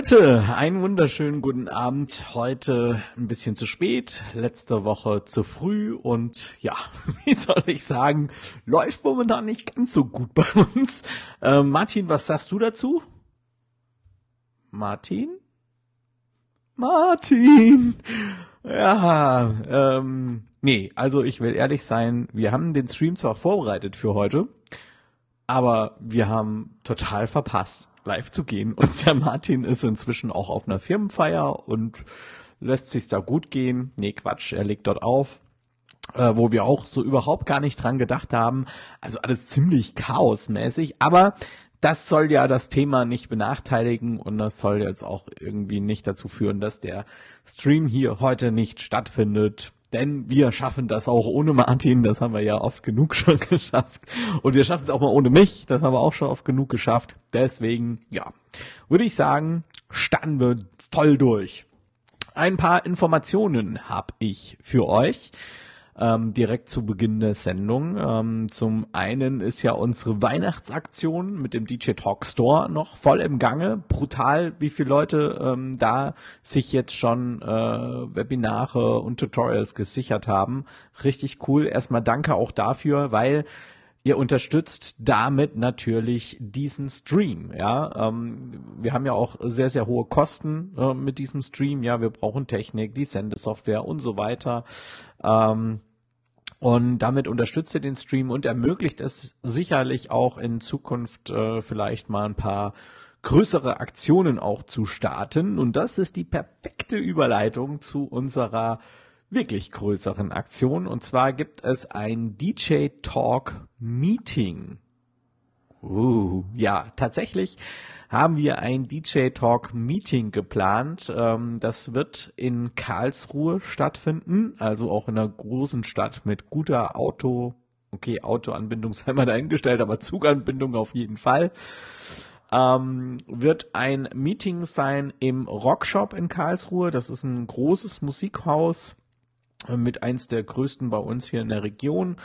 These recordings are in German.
Leute, einen wunderschönen guten Abend. Heute ein bisschen zu spät, letzte Woche zu früh und ja, wie soll ich sagen, läuft momentan nicht ganz so gut bei uns. Äh, Martin, was sagst du dazu? Martin? Martin! Ja, ähm, nee, also ich will ehrlich sein, wir haben den Stream zwar vorbereitet für heute, aber wir haben total verpasst, live zu gehen. Und der Martin ist inzwischen auch auf einer Firmenfeier und lässt sich da gut gehen. Nee, Quatsch, er legt dort auf. Äh, wo wir auch so überhaupt gar nicht dran gedacht haben. Also alles ziemlich chaosmäßig, aber das soll ja das Thema nicht benachteiligen und das soll jetzt auch irgendwie nicht dazu führen, dass der Stream hier heute nicht stattfindet. Denn wir schaffen das auch ohne Martin, das haben wir ja oft genug schon geschafft. Und wir schaffen es auch mal ohne mich, das haben wir auch schon oft genug geschafft. Deswegen, ja, würde ich sagen, starten wir voll durch. Ein paar Informationen habe ich für euch ähm, direkt zu Beginn der Sendung. Ähm, zum einen ist ja unsere Weihnachtsaktion mit dem DJ Talk Store noch voll im Gange. Brutal, wie viele Leute ähm, da sich jetzt schon äh, Webinare und Tutorials gesichert haben. Richtig cool. Erstmal danke auch dafür, weil Ihr unterstützt damit natürlich diesen Stream. Ja, ähm, wir haben ja auch sehr sehr hohe Kosten äh, mit diesem Stream. Ja, wir brauchen Technik, die Sendesoftware und so weiter. Ähm, und damit unterstützt ihr den Stream und ermöglicht es sicherlich auch in Zukunft äh, vielleicht mal ein paar größere Aktionen auch zu starten. Und das ist die perfekte Überleitung zu unserer wirklich größeren Aktion. Und zwar gibt es ein DJ Talk Meeting. Uh, ja, tatsächlich haben wir ein DJ Talk Meeting geplant. Ähm, das wird in Karlsruhe stattfinden, also auch in einer großen Stadt mit guter Auto, okay, Autoanbindung sei mal dahingestellt, aber Zuganbindung auf jeden Fall. Ähm, wird ein Meeting sein im Rockshop in Karlsruhe. Das ist ein großes Musikhaus mit eins der größten bei uns hier in der Region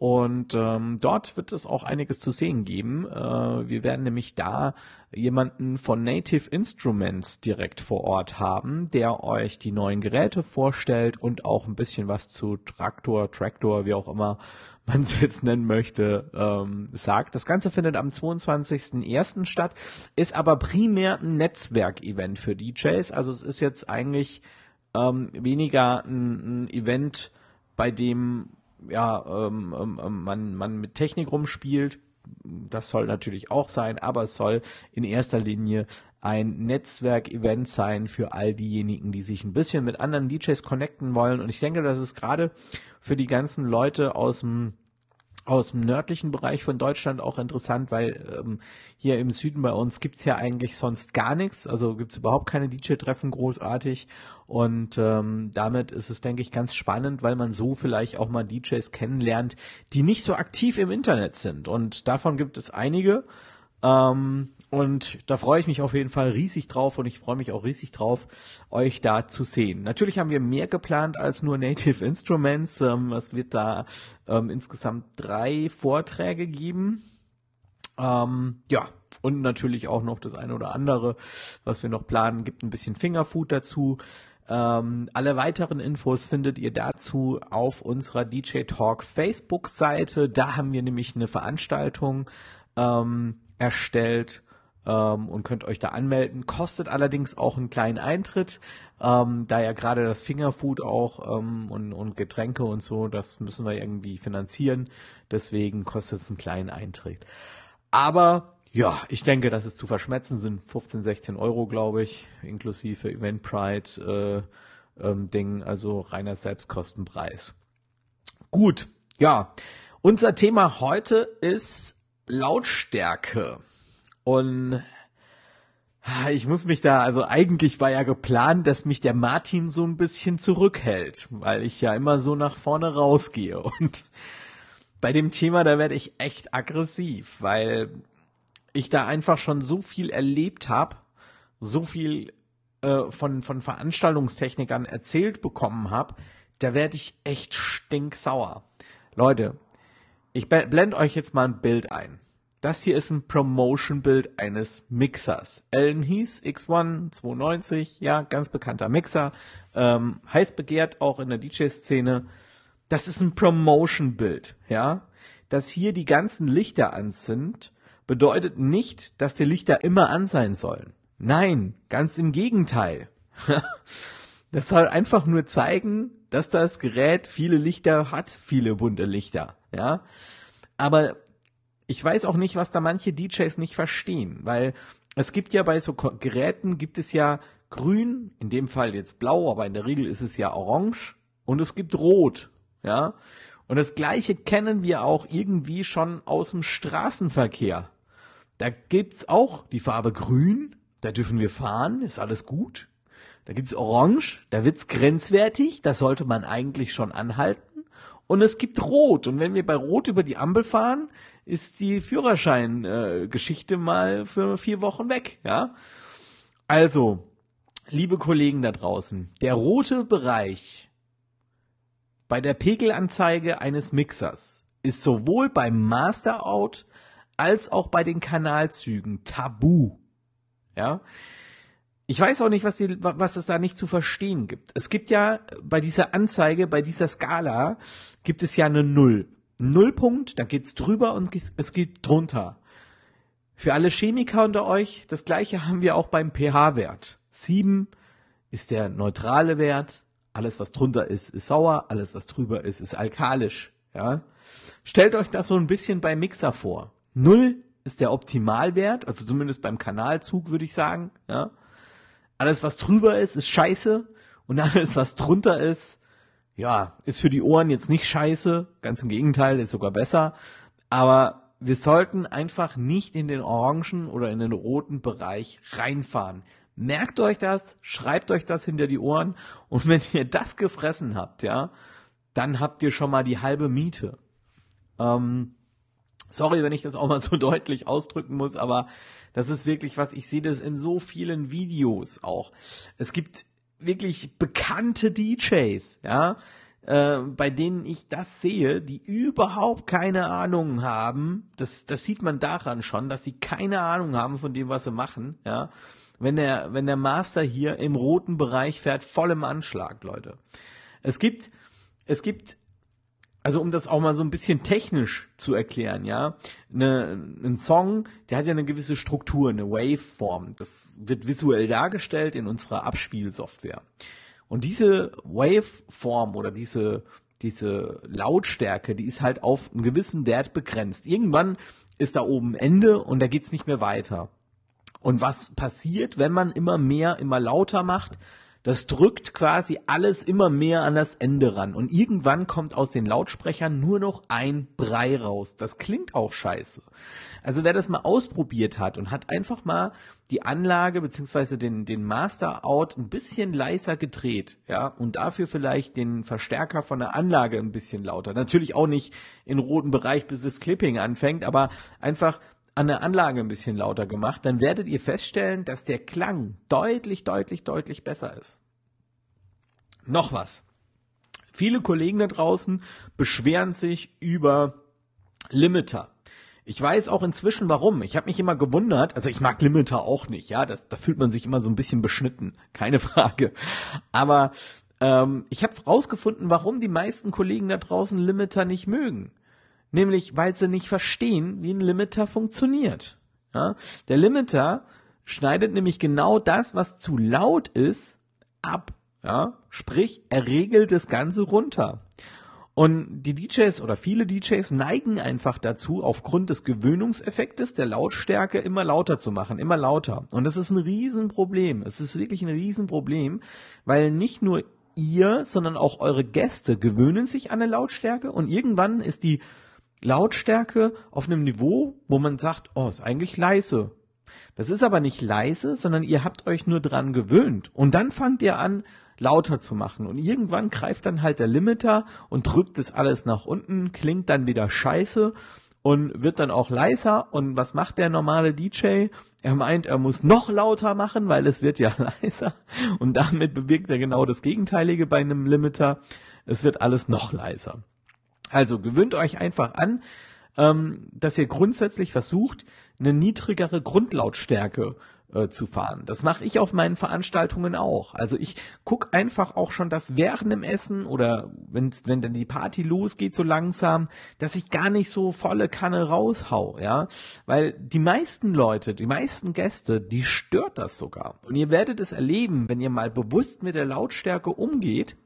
und ähm, dort wird es auch einiges zu sehen geben. Äh, wir werden nämlich da jemanden von Native Instruments direkt vor Ort haben, der euch die neuen Geräte vorstellt und auch ein bisschen was zu Traktor, Traktor, wie auch immer man es jetzt nennen möchte, ähm, sagt. Das Ganze findet am 22.01. statt, ist aber primär ein Netzwerkevent für DJs. Also es ist jetzt eigentlich ähm, weniger ein, ein Event, bei dem ja, ähm, ähm, ähm, man, man mit Technik rumspielt. Das soll natürlich auch sein, aber es soll in erster Linie ein Netzwerk-Event sein für all diejenigen, die sich ein bisschen mit anderen DJs connecten wollen. Und ich denke, das ist gerade für die ganzen Leute aus dem aus dem nördlichen Bereich von Deutschland auch interessant, weil ähm, hier im Süden bei uns gibt's ja eigentlich sonst gar nichts, also gibt's überhaupt keine DJ-Treffen großartig. Und ähm, damit ist es, denke ich, ganz spannend, weil man so vielleicht auch mal DJs kennenlernt, die nicht so aktiv im Internet sind. Und davon gibt es einige. Ähm, und da freue ich mich auf jeden Fall riesig drauf und ich freue mich auch riesig drauf, euch da zu sehen. Natürlich haben wir mehr geplant als nur Native Instruments. Ähm, es wird da ähm, insgesamt drei Vorträge geben. Ähm, ja, und natürlich auch noch das eine oder andere, was wir noch planen, gibt ein bisschen Fingerfood dazu. Ähm, alle weiteren Infos findet ihr dazu auf unserer DJ Talk Facebook-Seite. Da haben wir nämlich eine Veranstaltung ähm, erstellt ähm, und könnt euch da anmelden. Kostet allerdings auch einen kleinen Eintritt, ähm, da ja gerade das Fingerfood auch ähm, und, und Getränke und so, das müssen wir irgendwie finanzieren. Deswegen kostet es einen kleinen Eintritt. Aber ja, ich denke, dass es zu verschmetzen sind 15, 16 Euro, glaube ich, inklusive Eventbrite äh, ähm, Ding, also reiner Selbstkostenpreis. Gut, ja. Unser Thema heute ist Lautstärke. Und ich muss mich da, also eigentlich war ja geplant, dass mich der Martin so ein bisschen zurückhält, weil ich ja immer so nach vorne rausgehe. Und bei dem Thema, da werde ich echt aggressiv, weil ich da einfach schon so viel erlebt habe, so viel äh, von, von Veranstaltungstechnikern erzählt bekommen habe, da werde ich echt stinksauer. Leute, ich blende euch jetzt mal ein Bild ein. Das hier ist ein Promotion-Bild eines Mixers. Allen Heath X1 290, ja, ganz bekannter Mixer, ähm, heiß begehrt auch in der DJ-Szene. Das ist ein Promotion-Bild, ja. Dass hier die ganzen Lichter an sind, bedeutet nicht, dass die Lichter immer an sein sollen. Nein, ganz im Gegenteil. das soll einfach nur zeigen, dass das Gerät viele Lichter hat, viele bunte Lichter, ja. Aber ich weiß auch nicht, was da manche DJs nicht verstehen, weil es gibt ja bei so Geräten gibt es ja grün, in dem Fall jetzt blau, aber in der Regel ist es ja orange und es gibt rot, ja. Und das gleiche kennen wir auch irgendwie schon aus dem Straßenverkehr. Da gibt's auch die Farbe grün, da dürfen wir fahren, ist alles gut. Da gibt's orange, da wird's grenzwertig, da sollte man eigentlich schon anhalten. Und es gibt Rot. Und wenn wir bei Rot über die Ampel fahren, ist die Führerschein-Geschichte mal für vier Wochen weg. Ja. Also, liebe Kollegen da draußen, der rote Bereich bei der Pegelanzeige eines Mixers ist sowohl beim Masterout als auch bei den Kanalzügen tabu. Ja. Ich weiß auch nicht, was, die, was es da nicht zu verstehen gibt. Es gibt ja bei dieser Anzeige, bei dieser Skala, gibt es ja eine Null. Nullpunkt, da geht's drüber und es geht drunter. Für alle Chemiker unter euch, das gleiche haben wir auch beim pH-Wert. Sieben ist der neutrale Wert. Alles, was drunter ist, ist sauer. Alles, was drüber ist, ist alkalisch. Ja? Stellt euch das so ein bisschen beim Mixer vor. Null ist der Optimalwert, also zumindest beim Kanalzug würde ich sagen. Ja? Alles, was drüber ist, ist scheiße. Und alles, was drunter ist, ja, ist für die Ohren jetzt nicht scheiße. Ganz im Gegenteil, ist sogar besser. Aber wir sollten einfach nicht in den orangen oder in den roten Bereich reinfahren. Merkt euch das, schreibt euch das hinter die Ohren und wenn ihr das gefressen habt, ja, dann habt ihr schon mal die halbe Miete. Ähm, sorry, wenn ich das auch mal so deutlich ausdrücken muss, aber das ist wirklich was, ich sehe das in so vielen Videos auch. Es gibt wirklich bekannte DJs, ja, äh, bei denen ich das sehe, die überhaupt keine Ahnung haben. Das, das sieht man daran schon, dass sie keine Ahnung haben von dem, was sie machen, ja. Wenn der, wenn der Master hier im roten Bereich fährt, voll im Anschlag, Leute. Es gibt, es gibt also um das auch mal so ein bisschen technisch zu erklären, ja, eine, ein Song, der hat ja eine gewisse Struktur, eine Waveform. Das wird visuell dargestellt in unserer Abspielsoftware. Und diese Waveform oder diese diese Lautstärke, die ist halt auf einen gewissen Wert begrenzt. Irgendwann ist da oben Ende und da geht's nicht mehr weiter. Und was passiert, wenn man immer mehr, immer lauter macht? Das drückt quasi alles immer mehr an das Ende ran. Und irgendwann kommt aus den Lautsprechern nur noch ein Brei raus. Das klingt auch scheiße. Also wer das mal ausprobiert hat und hat einfach mal die Anlage beziehungsweise den, den Master Out ein bisschen leiser gedreht, ja, und dafür vielleicht den Verstärker von der Anlage ein bisschen lauter. Natürlich auch nicht in roten Bereich, bis das Clipping anfängt, aber einfach an der Anlage ein bisschen lauter gemacht, dann werdet ihr feststellen, dass der Klang deutlich, deutlich, deutlich besser ist. Noch was. Viele Kollegen da draußen beschweren sich über Limiter. Ich weiß auch inzwischen warum. Ich habe mich immer gewundert, also ich mag Limiter auch nicht, ja, das, da fühlt man sich immer so ein bisschen beschnitten, keine Frage. Aber ähm, ich habe rausgefunden, warum die meisten Kollegen da draußen Limiter nicht mögen. Nämlich, weil sie nicht verstehen, wie ein Limiter funktioniert. Ja? Der Limiter schneidet nämlich genau das, was zu laut ist, ab. Ja? Sprich, er regelt das Ganze runter. Und die DJs oder viele DJs neigen einfach dazu, aufgrund des Gewöhnungseffektes der Lautstärke immer lauter zu machen, immer lauter. Und das ist ein Riesenproblem. Es ist wirklich ein Riesenproblem, weil nicht nur ihr, sondern auch eure Gäste gewöhnen sich an eine Lautstärke und irgendwann ist die Lautstärke auf einem Niveau, wo man sagt, oh, ist eigentlich leise. Das ist aber nicht leise, sondern ihr habt euch nur dran gewöhnt. Und dann fangt ihr an, lauter zu machen. Und irgendwann greift dann halt der Limiter und drückt das alles nach unten, klingt dann wieder scheiße und wird dann auch leiser. Und was macht der normale DJ? Er meint, er muss noch lauter machen, weil es wird ja leiser. Und damit bewirkt er genau das Gegenteilige bei einem Limiter. Es wird alles noch leiser. Also gewöhnt euch einfach an, ähm, dass ihr grundsätzlich versucht, eine niedrigere Grundlautstärke äh, zu fahren. Das mache ich auf meinen Veranstaltungen auch. Also ich guck einfach auch schon, dass während dem Essen oder wenn's, wenn dann die Party losgeht so langsam, dass ich gar nicht so volle Kanne raushau, ja, weil die meisten Leute, die meisten Gäste, die stört das sogar. Und ihr werdet es erleben, wenn ihr mal bewusst mit der Lautstärke umgeht,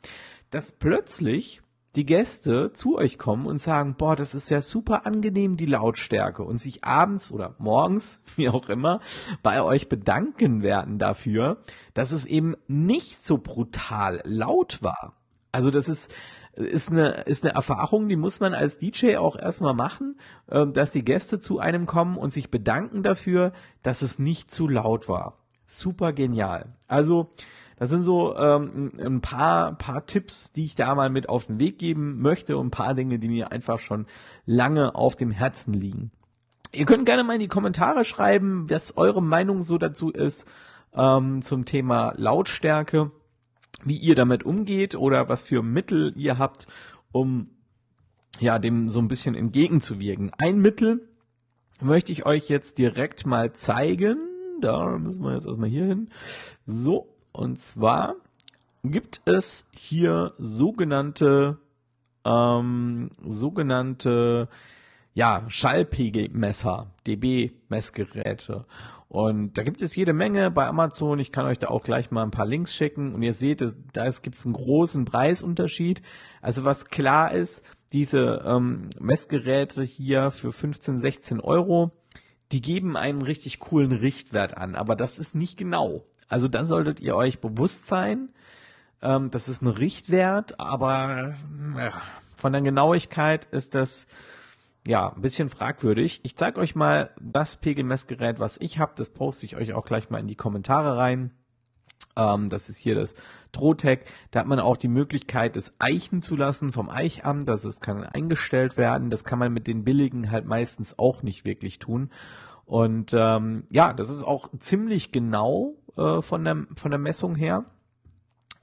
dass plötzlich die Gäste zu euch kommen und sagen, boah, das ist ja super angenehm, die Lautstärke und sich abends oder morgens, wie auch immer, bei euch bedanken werden dafür, dass es eben nicht so brutal laut war. Also das ist, ist eine, ist eine Erfahrung, die muss man als DJ auch erstmal machen, ähm, dass die Gäste zu einem kommen und sich bedanken dafür, dass es nicht zu laut war. Super genial. Also, das sind so ähm, ein paar, paar Tipps, die ich da mal mit auf den Weg geben möchte und ein paar Dinge, die mir einfach schon lange auf dem Herzen liegen. Ihr könnt gerne mal in die Kommentare schreiben, was eure Meinung so dazu ist ähm, zum Thema Lautstärke, wie ihr damit umgeht oder was für Mittel ihr habt, um ja dem so ein bisschen entgegenzuwirken. Ein Mittel möchte ich euch jetzt direkt mal zeigen. Da müssen wir jetzt erstmal hier hin. So, und zwar gibt es hier sogenannte, ähm, sogenannte, ja, Schallpegelmesser, dB-Messgeräte. Und da gibt es jede Menge bei Amazon. Ich kann euch da auch gleich mal ein paar Links schicken. Und ihr seht, da gibt es einen großen Preisunterschied. Also was klar ist, diese ähm, Messgeräte hier für 15, 16 Euro, die geben einen richtig coolen Richtwert an. Aber das ist nicht genau. Also dann solltet ihr euch bewusst sein, ähm, das ist ein Richtwert, aber ja, von der Genauigkeit ist das ja ein bisschen fragwürdig. Ich zeige euch mal das Pegelmessgerät, was ich habe. Das poste ich euch auch gleich mal in die Kommentare rein. Ähm, das ist hier das Trotec. Da hat man auch die Möglichkeit, es eichen zu lassen vom Eichamt. Das ist, kann eingestellt werden. Das kann man mit den billigen halt meistens auch nicht wirklich tun. Und ähm, ja, das ist auch ziemlich genau äh, von, der, von der Messung her.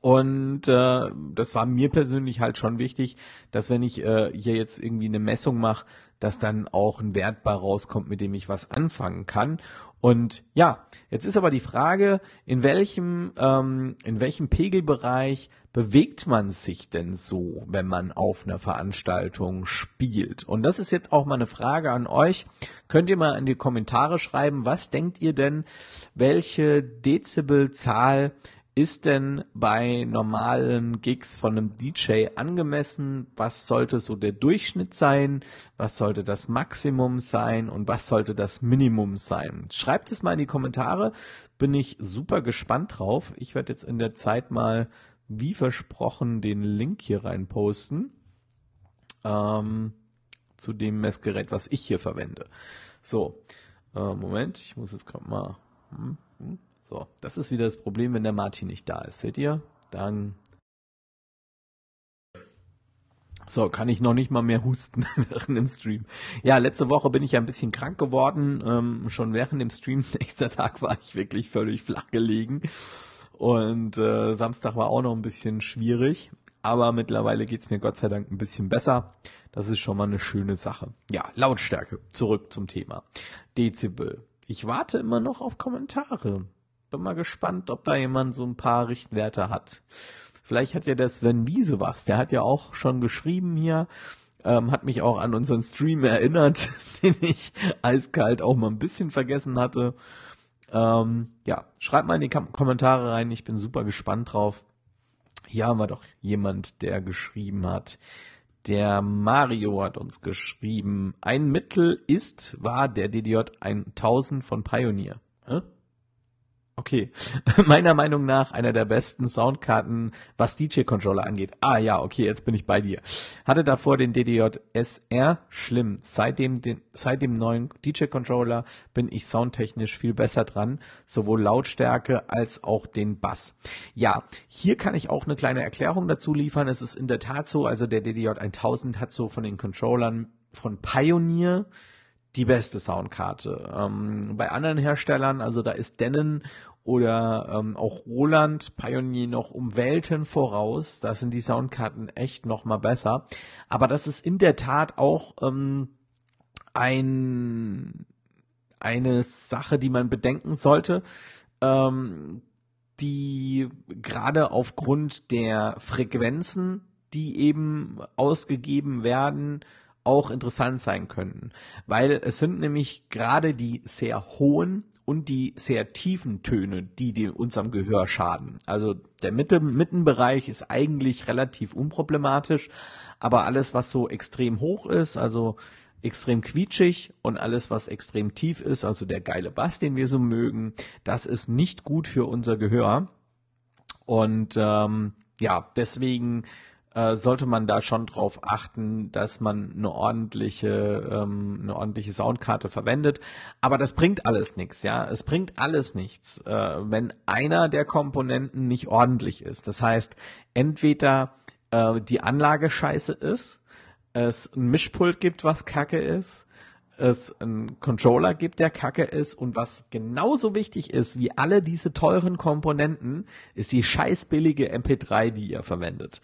Und äh, das war mir persönlich halt schon wichtig, dass wenn ich äh, hier jetzt irgendwie eine Messung mache, dass dann auch ein Wert bei rauskommt, mit dem ich was anfangen kann. Und ja, jetzt ist aber die Frage, in welchem, ähm, in welchem Pegelbereich bewegt man sich denn so, wenn man auf einer Veranstaltung spielt? Und das ist jetzt auch mal eine Frage an euch. Könnt ihr mal in die Kommentare schreiben, was denkt ihr denn, welche Dezibelzahl ist denn bei normalen Gigs von einem DJ angemessen? Was sollte so der Durchschnitt sein? Was sollte das Maximum sein? Und was sollte das Minimum sein? Schreibt es mal in die Kommentare. Bin ich super gespannt drauf. Ich werde jetzt in der Zeit mal, wie versprochen, den Link hier rein posten. Ähm, zu dem Messgerät, was ich hier verwende. So, äh, Moment, ich muss jetzt gerade mal. Hm, hm. So, das ist wieder das Problem, wenn der Martin nicht da ist. Seht ihr? Dann. So, kann ich noch nicht mal mehr husten während dem Stream. Ja, letzte Woche bin ich ja ein bisschen krank geworden. Ähm, schon während dem Stream, nächster Tag war ich wirklich völlig flach gelegen. Und äh, Samstag war auch noch ein bisschen schwierig. Aber mittlerweile geht's mir Gott sei Dank ein bisschen besser. Das ist schon mal eine schöne Sache. Ja, Lautstärke. Zurück zum Thema. Dezibel. Ich warte immer noch auf Kommentare bin mal gespannt, ob da jemand so ein paar Richtwerte hat. Vielleicht hat ja der Sven Wiese was. Der hat ja auch schon geschrieben hier, ähm, hat mich auch an unseren Stream erinnert, den ich eiskalt auch mal ein bisschen vergessen hatte. Ähm, ja, schreibt mal in die Kom Kommentare rein. Ich bin super gespannt drauf. Hier haben wir doch jemand, der geschrieben hat. Der Mario hat uns geschrieben, ein Mittel ist, war der DDJ 1000 von Pioneer. Hä? Okay, meiner Meinung nach einer der besten Soundkarten, was DJ-Controller angeht. Ah ja, okay, jetzt bin ich bei dir. Hatte davor den DDJ SR, schlimm. Seitdem, den, seit dem neuen DJ-Controller bin ich soundtechnisch viel besser dran, sowohl Lautstärke als auch den Bass. Ja, hier kann ich auch eine kleine Erklärung dazu liefern. Es ist in der Tat so, also der DDJ 1000 hat so von den Controllern von Pioneer die beste Soundkarte. Ähm, bei anderen Herstellern, also da ist Denon oder ähm, auch Roland Pioneer noch um Welten voraus. Da sind die Soundkarten echt noch mal besser. Aber das ist in der Tat auch ähm, ein, eine Sache, die man bedenken sollte, ähm, die gerade aufgrund der Frequenzen, die eben ausgegeben werden, auch interessant sein könnten. Weil es sind nämlich gerade die sehr hohen und die sehr tiefen Töne, die, die unserem Gehör schaden. Also der Mitte, Mittenbereich ist eigentlich relativ unproblematisch, aber alles, was so extrem hoch ist, also extrem quietschig und alles, was extrem tief ist, also der geile Bass, den wir so mögen, das ist nicht gut für unser Gehör. Und ähm, ja, deswegen äh, sollte man da schon drauf achten, dass man eine ordentliche, ähm, eine ordentliche Soundkarte verwendet. Aber das bringt alles nichts, ja. Es bringt alles nichts, äh, wenn einer der Komponenten nicht ordentlich ist. Das heißt, entweder äh, die Anlage scheiße ist, es ein Mischpult gibt, was kacke ist, es einen Controller gibt, der kacke ist und was genauso wichtig ist wie alle diese teuren Komponenten, ist die scheiß billige MP3, die ihr verwendet.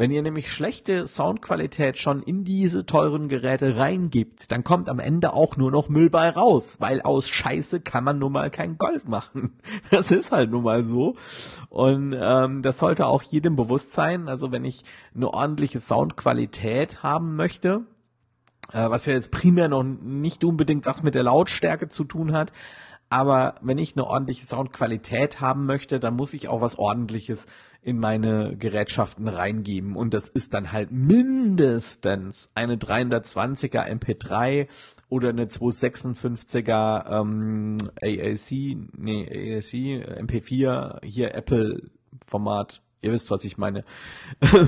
Wenn ihr nämlich schlechte Soundqualität schon in diese teuren Geräte reingibt, dann kommt am Ende auch nur noch Müll bei raus, weil aus Scheiße kann man nun mal kein Gold machen. Das ist halt nun mal so. Und ähm, das sollte auch jedem bewusst sein. Also wenn ich eine ordentliche Soundqualität haben möchte, äh, was ja jetzt primär noch nicht unbedingt was mit der Lautstärke zu tun hat, aber wenn ich eine ordentliche Soundqualität haben möchte, dann muss ich auch was ordentliches in meine Gerätschaften reingeben. Und das ist dann halt mindestens eine 320er MP3 oder eine 256er ähm, AAC, nee, AAC, MP4, hier Apple Format ihr wisst, was ich meine,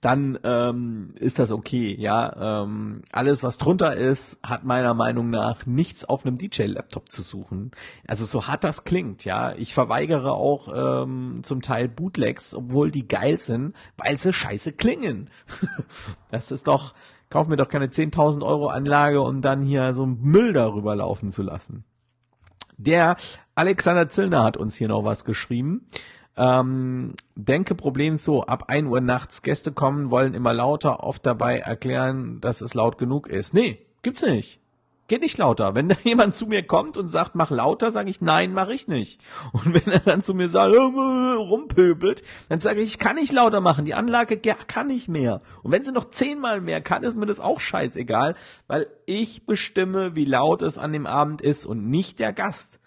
dann ähm, ist das okay. Ja, ähm, alles, was drunter ist, hat meiner Meinung nach nichts auf einem DJ-Laptop zu suchen. Also so hart das klingt, ja. Ich verweigere auch ähm, zum Teil Bootlegs, obwohl die geil sind, weil sie scheiße klingen. das ist doch, kauf mir doch keine 10.000 Euro Anlage, um dann hier so Müll darüber laufen zu lassen. Der Alexander Zillner hat uns hier noch was geschrieben. Ähm, denke Problem so, ab 1 Uhr nachts Gäste kommen, wollen immer lauter, oft dabei erklären, dass es laut genug ist. Nee, gibt's nicht. Geht nicht lauter. Wenn da jemand zu mir kommt und sagt, mach lauter, sage ich, nein, mach ich nicht. Und wenn er dann zu mir sagt, rumpöbelt, dann sage ich, ich kann nicht lauter machen. Die Anlage kann nicht mehr. Und wenn sie noch zehnmal mehr kann, ist mir das auch scheißegal, weil ich bestimme, wie laut es an dem Abend ist und nicht der Gast.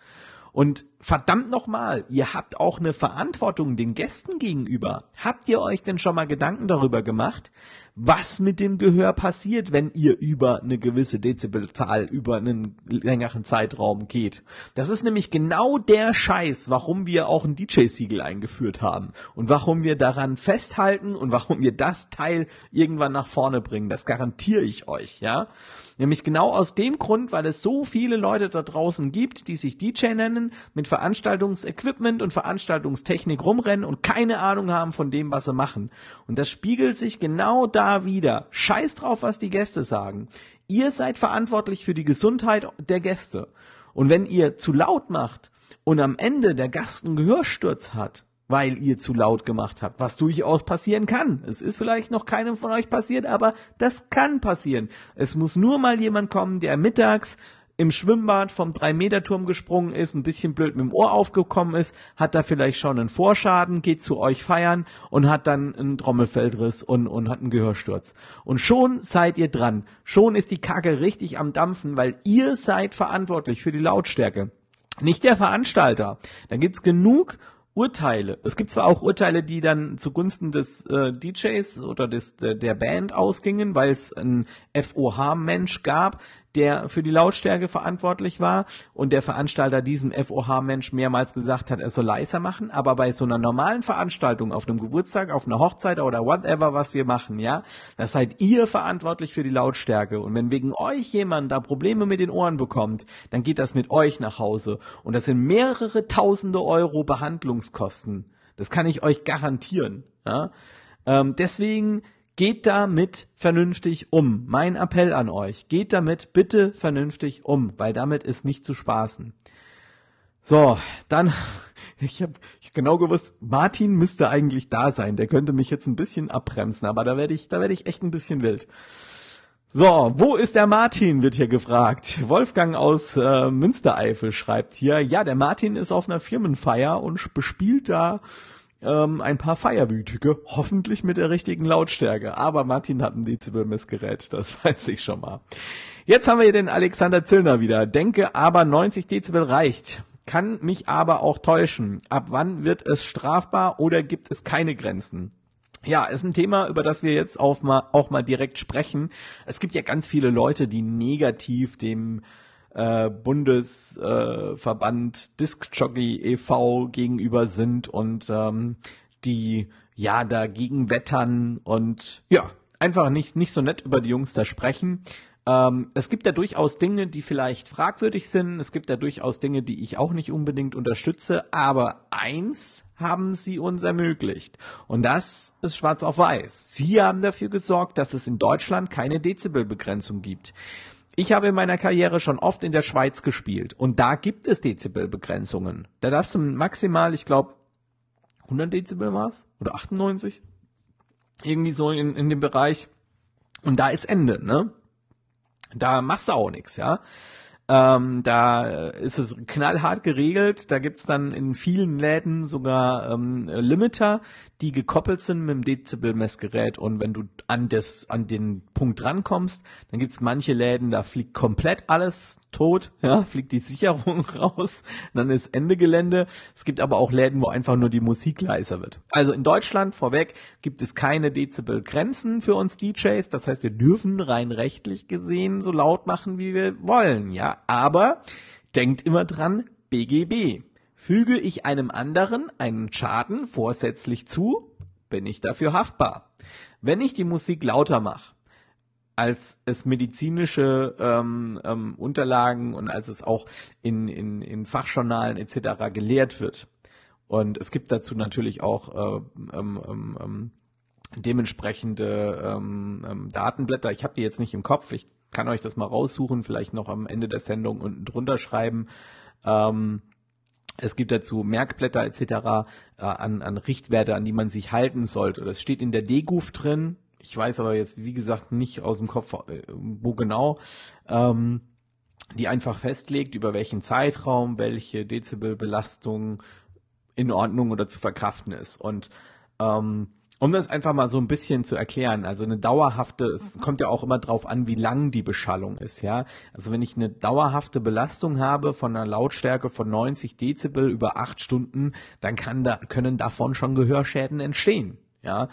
Und verdammt nochmal, ihr habt auch eine Verantwortung den Gästen gegenüber. Habt ihr euch denn schon mal Gedanken darüber gemacht, was mit dem Gehör passiert, wenn ihr über eine gewisse Dezibelzahl über einen längeren Zeitraum geht. Das ist nämlich genau der Scheiß, warum wir auch ein DJ-Siegel eingeführt haben und warum wir daran festhalten und warum wir das Teil irgendwann nach vorne bringen. Das garantiere ich euch, ja. Nämlich genau aus dem Grund, weil es so viele Leute da draußen gibt, die sich DJ nennen, mit Veranstaltungsequipment und Veranstaltungstechnik rumrennen und keine Ahnung haben von dem, was sie machen. Und das spiegelt sich genau da wieder, scheiß drauf, was die Gäste sagen. Ihr seid verantwortlich für die Gesundheit der Gäste. Und wenn ihr zu laut macht und am Ende der Gast einen Gehörsturz hat, weil ihr zu laut gemacht habt, was durchaus passieren kann. Es ist vielleicht noch keinem von euch passiert, aber das kann passieren. Es muss nur mal jemand kommen, der mittags im Schwimmbad vom 3-Meter-Turm gesprungen ist, ein bisschen blöd mit dem Ohr aufgekommen ist, hat da vielleicht schon einen Vorschaden, geht zu euch feiern und hat dann einen Trommelfeldriss und, und hat einen Gehörsturz. Und schon seid ihr dran. Schon ist die Kacke richtig am Dampfen, weil ihr seid verantwortlich für die Lautstärke. Nicht der Veranstalter. Da gibt's genug Urteile. Es gibt zwar auch Urteile, die dann zugunsten des äh, DJs oder des der Band ausgingen, weil es ein FOH-Mensch gab, der für die Lautstärke verantwortlich war und der Veranstalter diesem FOH-Mensch mehrmals gesagt hat, er soll leiser machen, aber bei so einer normalen Veranstaltung auf einem Geburtstag, auf einer Hochzeit oder whatever, was wir machen, ja, da seid ihr verantwortlich für die Lautstärke und wenn wegen euch jemand da Probleme mit den Ohren bekommt, dann geht das mit euch nach Hause und das sind mehrere tausende Euro Behandlungskosten. Das kann ich euch garantieren. Ja? Ähm, deswegen Geht damit vernünftig um. Mein Appell an euch. Geht damit bitte vernünftig um, weil damit ist nicht zu spaßen. So, dann, ich habe ich genau gewusst, Martin müsste eigentlich da sein. Der könnte mich jetzt ein bisschen abbremsen, aber da werde ich, da werde ich echt ein bisschen wild. So, wo ist der Martin, wird hier gefragt. Wolfgang aus äh, Münstereifel schreibt hier, ja, der Martin ist auf einer Firmenfeier und bespielt da ähm, ein paar Feierwütige, hoffentlich mit der richtigen Lautstärke. Aber Martin hat ein Dezibel-Messgerät, das weiß ich schon mal. Jetzt haben wir hier den Alexander Zillner wieder. Denke aber 90 Dezibel reicht. Kann mich aber auch täuschen. Ab wann wird es strafbar oder gibt es keine Grenzen? Ja, ist ein Thema, über das wir jetzt auch mal, auch mal direkt sprechen. Es gibt ja ganz viele Leute, die negativ dem äh, Bundesverband äh, Disc Jockey e.V. gegenüber sind und ähm, die ja dagegen wettern und ja, einfach nicht, nicht so nett über die Jungs da sprechen. Ähm, es gibt da durchaus Dinge, die vielleicht fragwürdig sind. Es gibt da durchaus Dinge, die ich auch nicht unbedingt unterstütze. Aber eins haben sie uns ermöglicht. Und das ist schwarz auf weiß. Sie haben dafür gesorgt, dass es in Deutschland keine Dezibelbegrenzung gibt. Ich habe in meiner Karriere schon oft in der Schweiz gespielt und da gibt es Dezibelbegrenzungen. Da darfst du maximal, ich glaube, 100 Dezibel war's oder 98? Irgendwie so in, in dem Bereich. Und da ist Ende, ne? Da machst du auch nichts, ja. Ähm, da ist es knallhart geregelt. Da gibt's dann in vielen Läden sogar ähm, Limiter, die gekoppelt sind mit dem Dezibel-Messgerät. Und wenn du an, das, an den Punkt rankommst, dann gibt's manche Läden, da fliegt komplett alles tot, ja, fliegt die Sicherung raus, dann ist Ende Gelände. Es gibt aber auch Läden, wo einfach nur die Musik leiser wird. Also in Deutschland vorweg gibt es keine Dezibel-Grenzen für uns DJs. Das heißt, wir dürfen rein rechtlich gesehen so laut machen, wie wir wollen, ja. Aber denkt immer dran, BGB. Füge ich einem anderen einen Schaden vorsätzlich zu, bin ich dafür haftbar. Wenn ich die Musik lauter mache, als es medizinische ähm, ähm, Unterlagen und als es auch in, in, in Fachjournalen etc. gelehrt wird. Und es gibt dazu natürlich auch äh, ähm, ähm, ähm, dementsprechende ähm, ähm, Datenblätter. Ich habe die jetzt nicht im Kopf. Ich kann euch das mal raussuchen, vielleicht noch am Ende der Sendung unten drunter schreiben. Ähm, es gibt dazu Merkblätter etc. Äh, an, an Richtwerte, an die man sich halten sollte. Das steht in der DGUF drin. Ich weiß aber jetzt, wie gesagt, nicht aus dem Kopf, äh, wo genau. Ähm, die einfach festlegt, über welchen Zeitraum welche Dezibelbelastung in Ordnung oder zu verkraften ist. Und ähm, um das einfach mal so ein bisschen zu erklären, also eine dauerhafte, es kommt ja auch immer drauf an, wie lang die Beschallung ist, ja. Also wenn ich eine dauerhafte Belastung habe von einer Lautstärke von 90 Dezibel über acht Stunden, dann kann da, können davon schon Gehörschäden entstehen, ja.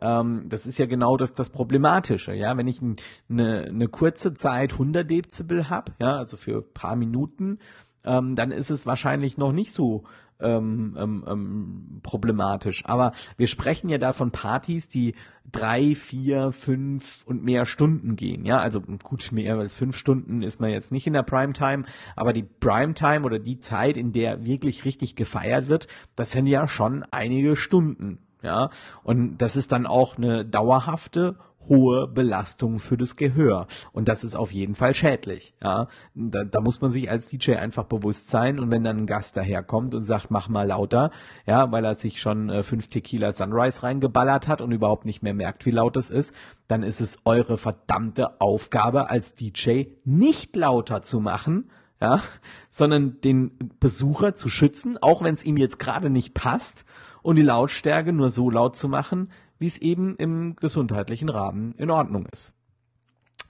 Ähm, das ist ja genau das, das Problematische, ja. Wenn ich eine, eine kurze Zeit 100 Dezibel habe, ja, also für paar Minuten, ähm, dann ist es wahrscheinlich noch nicht so ähm, ähm, ähm, problematisch. Aber wir sprechen ja da von Partys, die drei, vier, fünf und mehr Stunden gehen. Ja, also gut, mehr als fünf Stunden ist man jetzt nicht in der Primetime, aber die Primetime oder die Zeit, in der wirklich richtig gefeiert wird, das sind ja schon einige Stunden. Ja, und das ist dann auch eine dauerhafte hohe Belastung für das Gehör. Und das ist auf jeden Fall schädlich. Ja, da, da muss man sich als DJ einfach bewusst sein. Und wenn dann ein Gast daherkommt und sagt, mach mal lauter, ja, weil er sich schon äh, fünf Tequila Sunrise reingeballert hat und überhaupt nicht mehr merkt, wie laut es ist, dann ist es eure verdammte Aufgabe als DJ nicht lauter zu machen, ja, sondern den Besucher zu schützen, auch wenn es ihm jetzt gerade nicht passt und die Lautstärke nur so laut zu machen, wie es eben im gesundheitlichen Rahmen in Ordnung ist.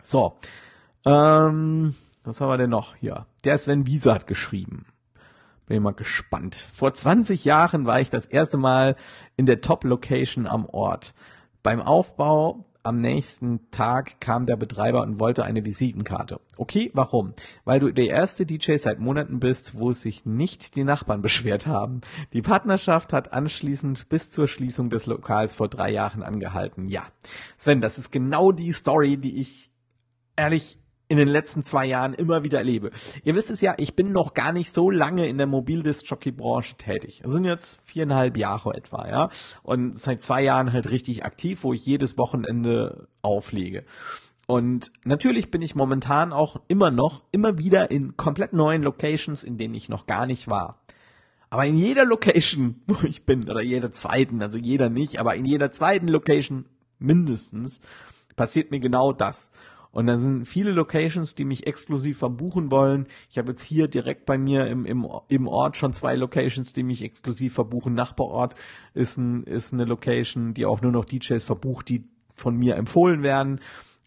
So, ähm, was haben wir denn noch hier? Der Sven Wieser hat geschrieben. Bin ich mal gespannt. Vor 20 Jahren war ich das erste Mal in der Top-Location am Ort. Beim Aufbau am nächsten Tag kam der Betreiber und wollte eine Visitenkarte. Okay, warum? Weil du der erste DJ seit Monaten bist, wo sich nicht die Nachbarn beschwert haben. Die Partnerschaft hat anschließend bis zur Schließung des Lokals vor drei Jahren angehalten. Ja, Sven, das ist genau die Story, die ich ehrlich in den letzten zwei Jahren immer wieder erlebe. Ihr wisst es ja, ich bin noch gar nicht so lange in der Mobildisc-Jockey-Branche tätig. Das sind jetzt viereinhalb Jahre etwa, ja. Und seit zwei Jahren halt richtig aktiv, wo ich jedes Wochenende auflege. Und natürlich bin ich momentan auch immer noch, immer wieder in komplett neuen Locations, in denen ich noch gar nicht war. Aber in jeder Location, wo ich bin, oder jeder zweiten, also jeder nicht, aber in jeder zweiten Location mindestens, passiert mir genau das. Und da sind viele Locations, die mich exklusiv verbuchen wollen. Ich habe jetzt hier direkt bei mir im, im, im Ort schon zwei Locations, die mich exklusiv verbuchen. Nachbarort ist, ein, ist eine Location, die auch nur noch DJs verbucht, die von mir empfohlen werden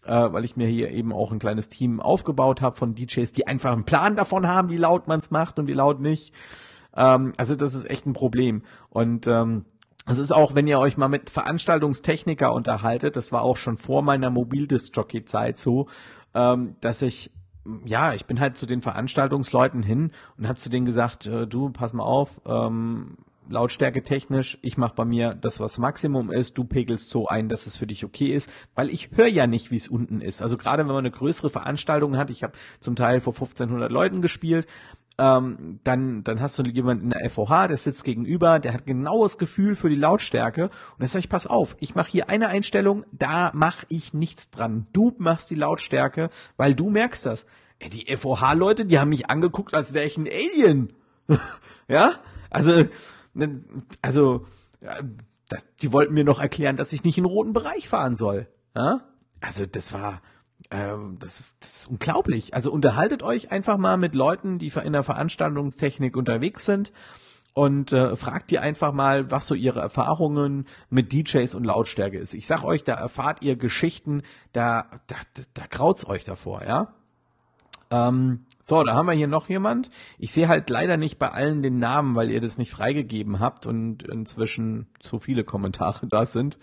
äh, weil ich mir hier eben auch ein kleines Team aufgebaut habe von DJs, die einfach einen Plan davon haben, wie laut man es macht und wie laut nicht. Ähm, also das ist echt ein Problem. Und ähm, es ist auch, wenn ihr euch mal mit Veranstaltungstechniker unterhaltet, das war auch schon vor meiner Mobildisc-Jockey-Zeit so, ähm, dass ich ja, ich bin halt zu den Veranstaltungsleuten hin und habe zu denen gesagt, äh, du, pass mal auf, ähm, Lautstärke technisch, ich mache bei mir das, was Maximum ist, du pegelst so ein, dass es für dich okay ist, weil ich höre ja nicht, wie es unten ist. Also gerade wenn man eine größere Veranstaltung hat, ich habe zum Teil vor 1500 Leuten gespielt, ähm, dann, dann hast du jemanden in der FOH, der sitzt gegenüber, der hat genaues Gefühl für die Lautstärke und dann sage ich, pass auf, ich mache hier eine Einstellung, da mache ich nichts dran. Du machst die Lautstärke, weil du merkst das. Ey, die FOH-Leute, die haben mich angeguckt, als wäre ich ein Alien. ja, also, also, das, die wollten mir noch erklären, dass ich nicht in roten Bereich fahren soll. Ja? Also das war, ähm, das, das ist unglaublich. Also unterhaltet euch einfach mal mit Leuten, die in der Veranstaltungstechnik unterwegs sind und äh, fragt die einfach mal, was so ihre Erfahrungen mit DJs und Lautstärke ist. Ich sag euch, da erfahrt ihr Geschichten, da, da, da kraut's euch davor, ja. Ähm, so, da haben wir hier noch jemand. Ich sehe halt leider nicht bei allen den Namen, weil ihr das nicht freigegeben habt und inzwischen zu viele Kommentare da sind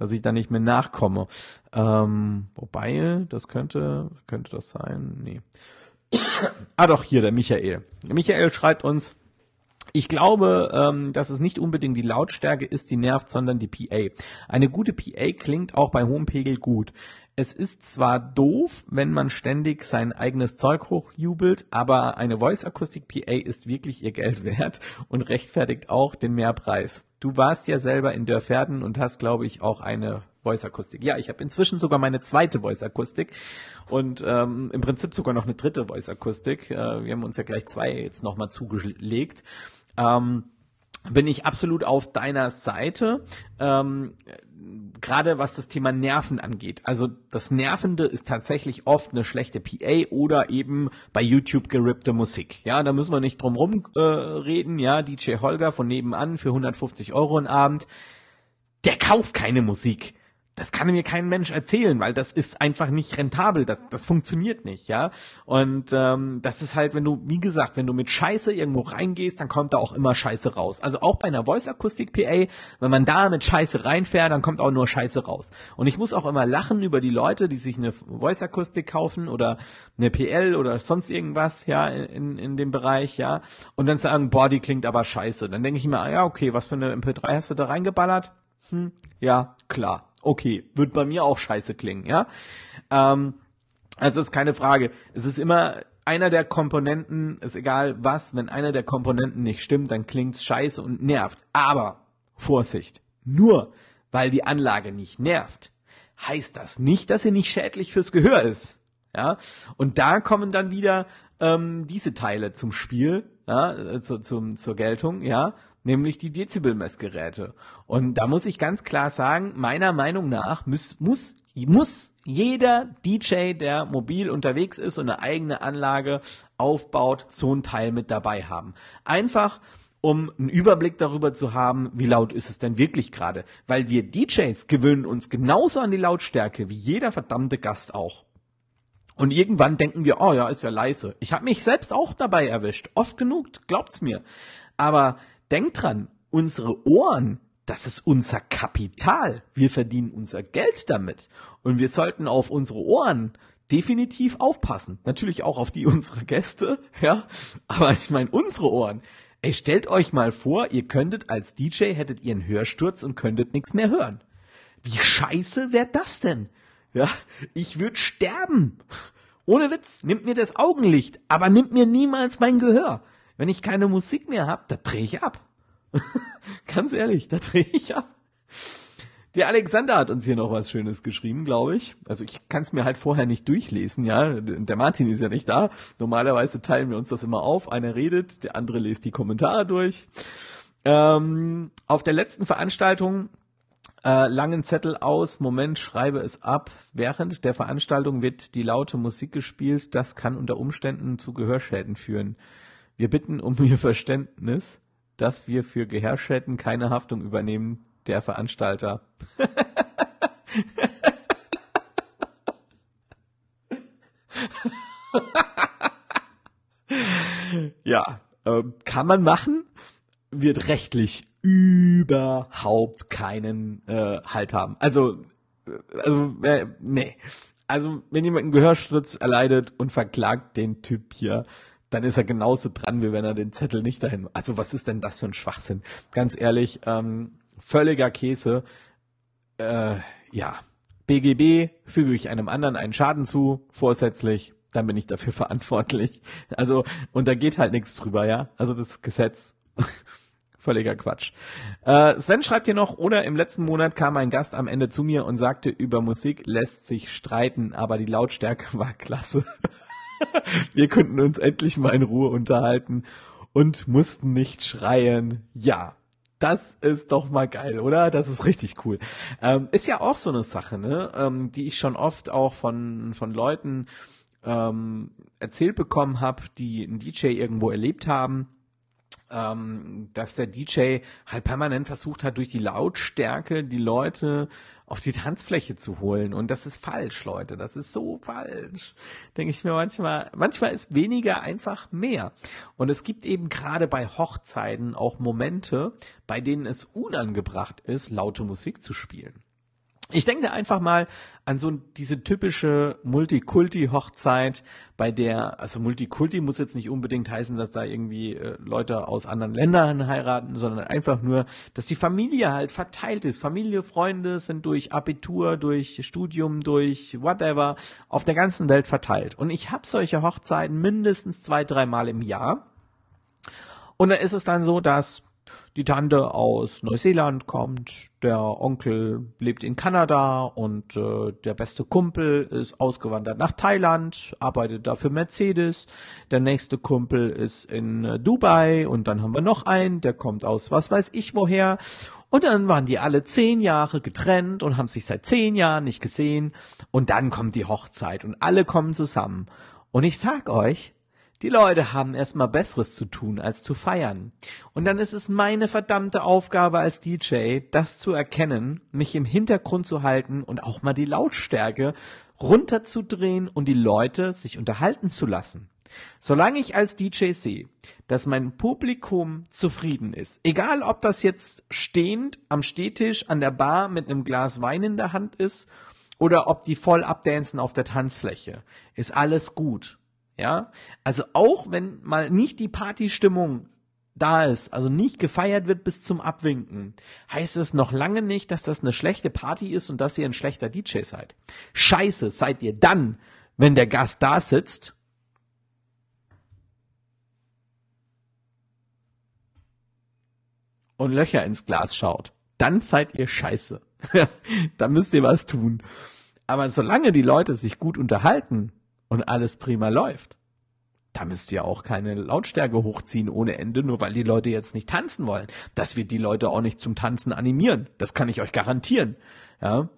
dass ich da nicht mehr nachkomme. Ähm, wobei, das könnte, könnte das sein? Nee. ah doch, hier, der Michael. Michael schreibt uns, ich glaube, ähm, dass es nicht unbedingt die Lautstärke ist, die nervt, sondern die PA. Eine gute PA klingt auch bei hohem Pegel gut. Es ist zwar doof, wenn man ständig sein eigenes Zeug hochjubelt, aber eine Voice Acoustic PA ist wirklich ihr Geld wert und rechtfertigt auch den Mehrpreis. Du warst ja selber in Dörferden und hast, glaube ich, auch eine Voice Akustik. Ja, ich habe inzwischen sogar meine zweite Voice Akustik und ähm, im Prinzip sogar noch eine dritte Voice Akustik. Äh, wir haben uns ja gleich zwei jetzt nochmal zugelegt. Ähm, bin ich absolut auf deiner Seite. Ähm, gerade was das Thema Nerven angeht. Also das Nervende ist tatsächlich oft eine schlechte PA oder eben bei YouTube gerippte Musik. Ja, da müssen wir nicht drum rum äh, reden. Ja, DJ Holger von nebenan für 150 Euro einen Abend. Der kauft keine Musik das kann mir kein Mensch erzählen, weil das ist einfach nicht rentabel, das, das funktioniert nicht, ja. Und ähm, das ist halt, wenn du, wie gesagt, wenn du mit Scheiße irgendwo reingehst, dann kommt da auch immer Scheiße raus. Also auch bei einer Voice Akustik PA, wenn man da mit Scheiße reinfährt, dann kommt auch nur Scheiße raus. Und ich muss auch immer lachen über die Leute, die sich eine Voice Akustik kaufen oder eine PL oder sonst irgendwas, ja, in, in dem Bereich, ja, und dann sagen, boah, die klingt aber scheiße. Dann denke ich ah ja, okay, was für eine MP3 hast du da reingeballert? Hm, ja, klar okay, wird bei mir auch scheiße klingen, ja. Ähm, also ist keine Frage. Es ist immer einer der Komponenten, ist egal was, wenn einer der Komponenten nicht stimmt, dann klingt's scheiße und nervt. Aber Vorsicht, nur weil die Anlage nicht nervt, heißt das nicht, dass sie nicht schädlich fürs Gehör ist. Ja, und da kommen dann wieder ähm, diese Teile zum Spiel, ja, äh, zu, zum, zur Geltung, ja nämlich die Dezibelmessgeräte. Und da muss ich ganz klar sagen, meiner Meinung nach muss, muss, muss jeder DJ, der mobil unterwegs ist und eine eigene Anlage aufbaut, so ein Teil mit dabei haben. Einfach, um einen Überblick darüber zu haben, wie laut ist es denn wirklich gerade. Weil wir DJs gewöhnen uns genauso an die Lautstärke wie jeder verdammte Gast auch. Und irgendwann denken wir, oh ja, ist ja leise. Ich habe mich selbst auch dabei erwischt. Oft genug, glaubt's mir. Aber Denkt dran, unsere Ohren, das ist unser Kapital. Wir verdienen unser Geld damit. Und wir sollten auf unsere Ohren definitiv aufpassen. Natürlich auch auf die unserer Gäste, ja. Aber ich meine, unsere Ohren. Ey, stellt euch mal vor, ihr könntet als DJ, hättet ihr einen Hörsturz und könntet nichts mehr hören. Wie scheiße wäre das denn? Ja, ich würde sterben. Ohne Witz, nimmt mir das Augenlicht, aber nimmt mir niemals mein Gehör. Wenn ich keine Musik mehr habe, da drehe ich ab. Ganz ehrlich, da drehe ich ab. Der Alexander hat uns hier noch was Schönes geschrieben, glaube ich. Also ich kann es mir halt vorher nicht durchlesen, ja. Der Martin ist ja nicht da. Normalerweise teilen wir uns das immer auf. Einer redet, der andere liest die Kommentare durch. Ähm, auf der letzten Veranstaltung Äh, langen Zettel aus, Moment, schreibe es ab. Während der Veranstaltung wird die laute Musik gespielt. Das kann unter Umständen zu Gehörschäden führen. Wir bitten um Ihr Verständnis, dass wir für Gehörschäden keine Haftung übernehmen. Der Veranstalter. ja, ähm, kann man machen, wird rechtlich überhaupt keinen äh, Halt haben. Also, äh, also, äh, nee. Also, wenn jemand einen Gehörsturz erleidet und verklagt den Typ hier, dann ist er genauso dran, wie wenn er den Zettel nicht dahin. Also, was ist denn das für ein Schwachsinn? Ganz ehrlich, ähm, völliger Käse. Äh, ja, BGB füge ich einem anderen einen Schaden zu, vorsätzlich, dann bin ich dafür verantwortlich. Also, und da geht halt nichts drüber, ja. Also das Gesetz. Völliger Quatsch. Äh, Sven schreibt hier noch, oder im letzten Monat kam ein Gast am Ende zu mir und sagte, über Musik lässt sich streiten, aber die Lautstärke war klasse. Wir könnten uns endlich mal in Ruhe unterhalten und mussten nicht schreien. Ja, das ist doch mal geil, oder? Das ist richtig cool. Ähm, ist ja auch so eine Sache, ne? Ähm, die ich schon oft auch von, von Leuten ähm, erzählt bekommen habe, die einen DJ irgendwo erlebt haben ähm, dass der DJ halt permanent versucht hat, durch die Lautstärke die Leute auf die Tanzfläche zu holen. Und das ist falsch, Leute. Das ist so falsch. Denke ich mir manchmal, manchmal ist weniger einfach mehr. Und es gibt eben gerade bei Hochzeiten auch Momente, bei denen es unangebracht ist, laute Musik zu spielen. Ich denke einfach mal an so diese typische Multikulti-Hochzeit, bei der, also Multikulti muss jetzt nicht unbedingt heißen, dass da irgendwie äh, Leute aus anderen Ländern heiraten, sondern einfach nur, dass die Familie halt verteilt ist. Familie, Freunde sind durch Abitur, durch Studium, durch whatever auf der ganzen Welt verteilt. Und ich habe solche Hochzeiten mindestens zwei, dreimal im Jahr. Und da ist es dann so, dass die Tante aus Neuseeland kommt, der Onkel lebt in Kanada und äh, der beste Kumpel ist ausgewandert nach Thailand, arbeitet da für Mercedes. Der nächste Kumpel ist in äh, Dubai und dann haben wir noch einen, der kommt aus was weiß ich woher. Und dann waren die alle zehn Jahre getrennt und haben sich seit zehn Jahren nicht gesehen. Und dann kommt die Hochzeit und alle kommen zusammen. Und ich sag euch, die Leute haben erstmal Besseres zu tun, als zu feiern. Und dann ist es meine verdammte Aufgabe als DJ, das zu erkennen, mich im Hintergrund zu halten und auch mal die Lautstärke runterzudrehen und die Leute sich unterhalten zu lassen. Solange ich als DJ sehe, dass mein Publikum zufrieden ist, egal ob das jetzt stehend am Stehtisch an der Bar mit einem Glas Wein in der Hand ist oder ob die voll abdancen auf der Tanzfläche, ist alles gut. Ja, also auch wenn mal nicht die Partystimmung da ist, also nicht gefeiert wird bis zum Abwinken, heißt es noch lange nicht, dass das eine schlechte Party ist und dass ihr ein schlechter DJ seid. Scheiße seid ihr dann, wenn der Gast da sitzt und Löcher ins Glas schaut. Dann seid ihr scheiße. da müsst ihr was tun. Aber solange die Leute sich gut unterhalten, und alles prima läuft, da müsst ihr auch keine Lautstärke hochziehen ohne Ende, nur weil die Leute jetzt nicht tanzen wollen. Das wird die Leute auch nicht zum Tanzen animieren. Das kann ich euch garantieren. Ja.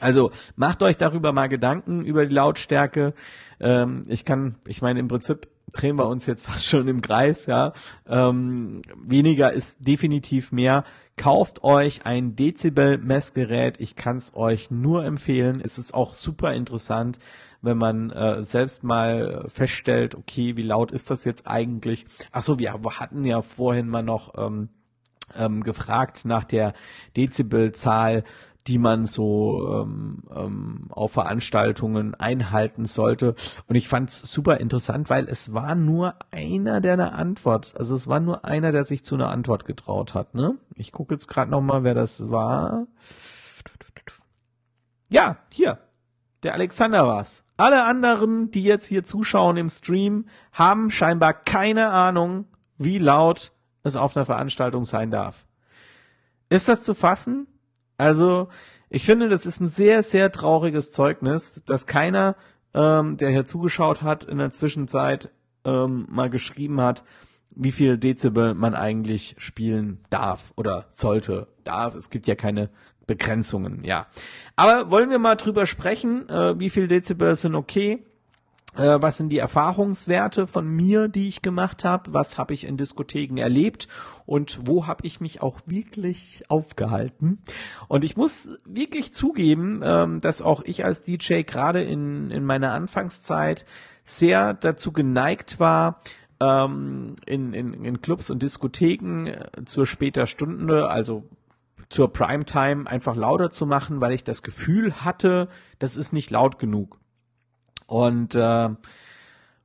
Also macht euch darüber mal Gedanken über die Lautstärke. Ähm, ich kann, ich meine im Prinzip drehen wir uns jetzt fast schon im Kreis, ja. Ähm, weniger ist definitiv mehr. Kauft euch ein Dezibel-Messgerät. Ich kann es euch nur empfehlen. Es ist auch super interessant, wenn man äh, selbst mal feststellt, okay, wie laut ist das jetzt eigentlich? Achso, wir hatten ja vorhin mal noch ähm, ähm, gefragt nach der Dezibelzahl die man so ähm, ähm, auf Veranstaltungen einhalten sollte. Und ich fand es super interessant, weil es war nur einer, der eine Antwort, also es war nur einer, der sich zu einer Antwort getraut hat. Ne? Ich gucke jetzt gerade nochmal, wer das war. Ja, hier, der Alexander war's. Alle anderen, die jetzt hier zuschauen im Stream, haben scheinbar keine Ahnung, wie laut es auf einer Veranstaltung sein darf. Ist das zu fassen? Also, ich finde, das ist ein sehr, sehr trauriges Zeugnis, dass keiner, ähm, der hier zugeschaut hat, in der Zwischenzeit ähm, mal geschrieben hat, wie viel Dezibel man eigentlich spielen darf oder sollte. Darf, es gibt ja keine Begrenzungen, ja. Aber wollen wir mal drüber sprechen, äh, wie viel Dezibel sind okay? Äh, was sind die Erfahrungswerte von mir, die ich gemacht habe? Was habe ich in Diskotheken erlebt? Und wo habe ich mich auch wirklich aufgehalten? Und ich muss wirklich zugeben, ähm, dass auch ich als DJ gerade in, in meiner Anfangszeit sehr dazu geneigt war, ähm, in, in, in Clubs und Diskotheken äh, zur später Stunde, also zur Primetime einfach lauter zu machen, weil ich das Gefühl hatte, das ist nicht laut genug. Und äh,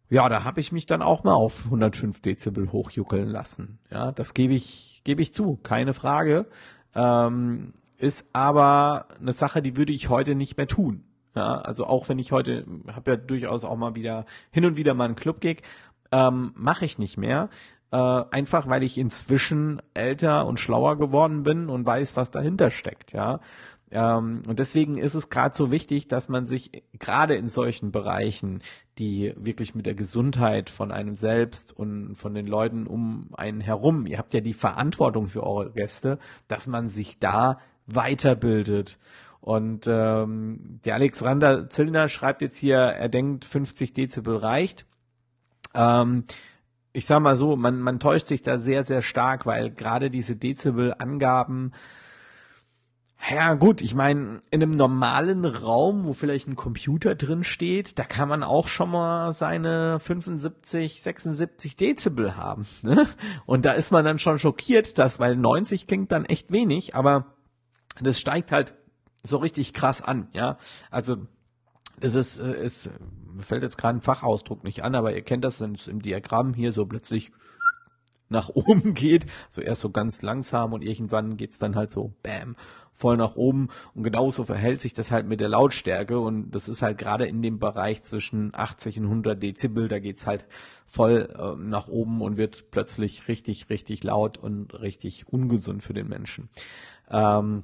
ja, da habe ich mich dann auch mal auf 105 Dezibel hochjuckeln lassen. Ja, das gebe ich, gebe ich zu, keine Frage. Ähm, ist aber eine Sache, die würde ich heute nicht mehr tun. Ja, also auch wenn ich heute habe ja durchaus auch mal wieder hin und wieder mal einen Club-Gig, ähm, mache ich nicht mehr. Äh, einfach weil ich inzwischen älter und schlauer geworden bin und weiß, was dahinter steckt, ja. Ähm, und deswegen ist es gerade so wichtig, dass man sich gerade in solchen Bereichen, die wirklich mit der Gesundheit von einem selbst und von den Leuten um einen herum, ihr habt ja die Verantwortung für eure Gäste, dass man sich da weiterbildet. Und ähm, der Alexander Zillner schreibt jetzt hier, er denkt 50 Dezibel reicht. Ähm, ich sag mal so, man, man täuscht sich da sehr, sehr stark, weil gerade diese Dezibel-Angaben, ja gut, ich meine, in einem normalen Raum, wo vielleicht ein Computer drin steht, da kann man auch schon mal seine 75, 76 Dezibel haben. Ne? Und da ist man dann schon schockiert, dass, weil 90 klingt dann echt wenig, aber das steigt halt so richtig krass an, ja. Also es ist, äh, es fällt jetzt gerade ein Fachausdruck nicht an, aber ihr kennt das, wenn es im Diagramm hier so plötzlich nach oben geht, so erst so ganz langsam und irgendwann geht's dann halt so bam voll nach oben und genauso verhält sich das halt mit der Lautstärke und das ist halt gerade in dem Bereich zwischen 80 und 100 Dezibel, da geht's halt voll äh, nach oben und wird plötzlich richtig, richtig laut und richtig ungesund für den Menschen. Ähm,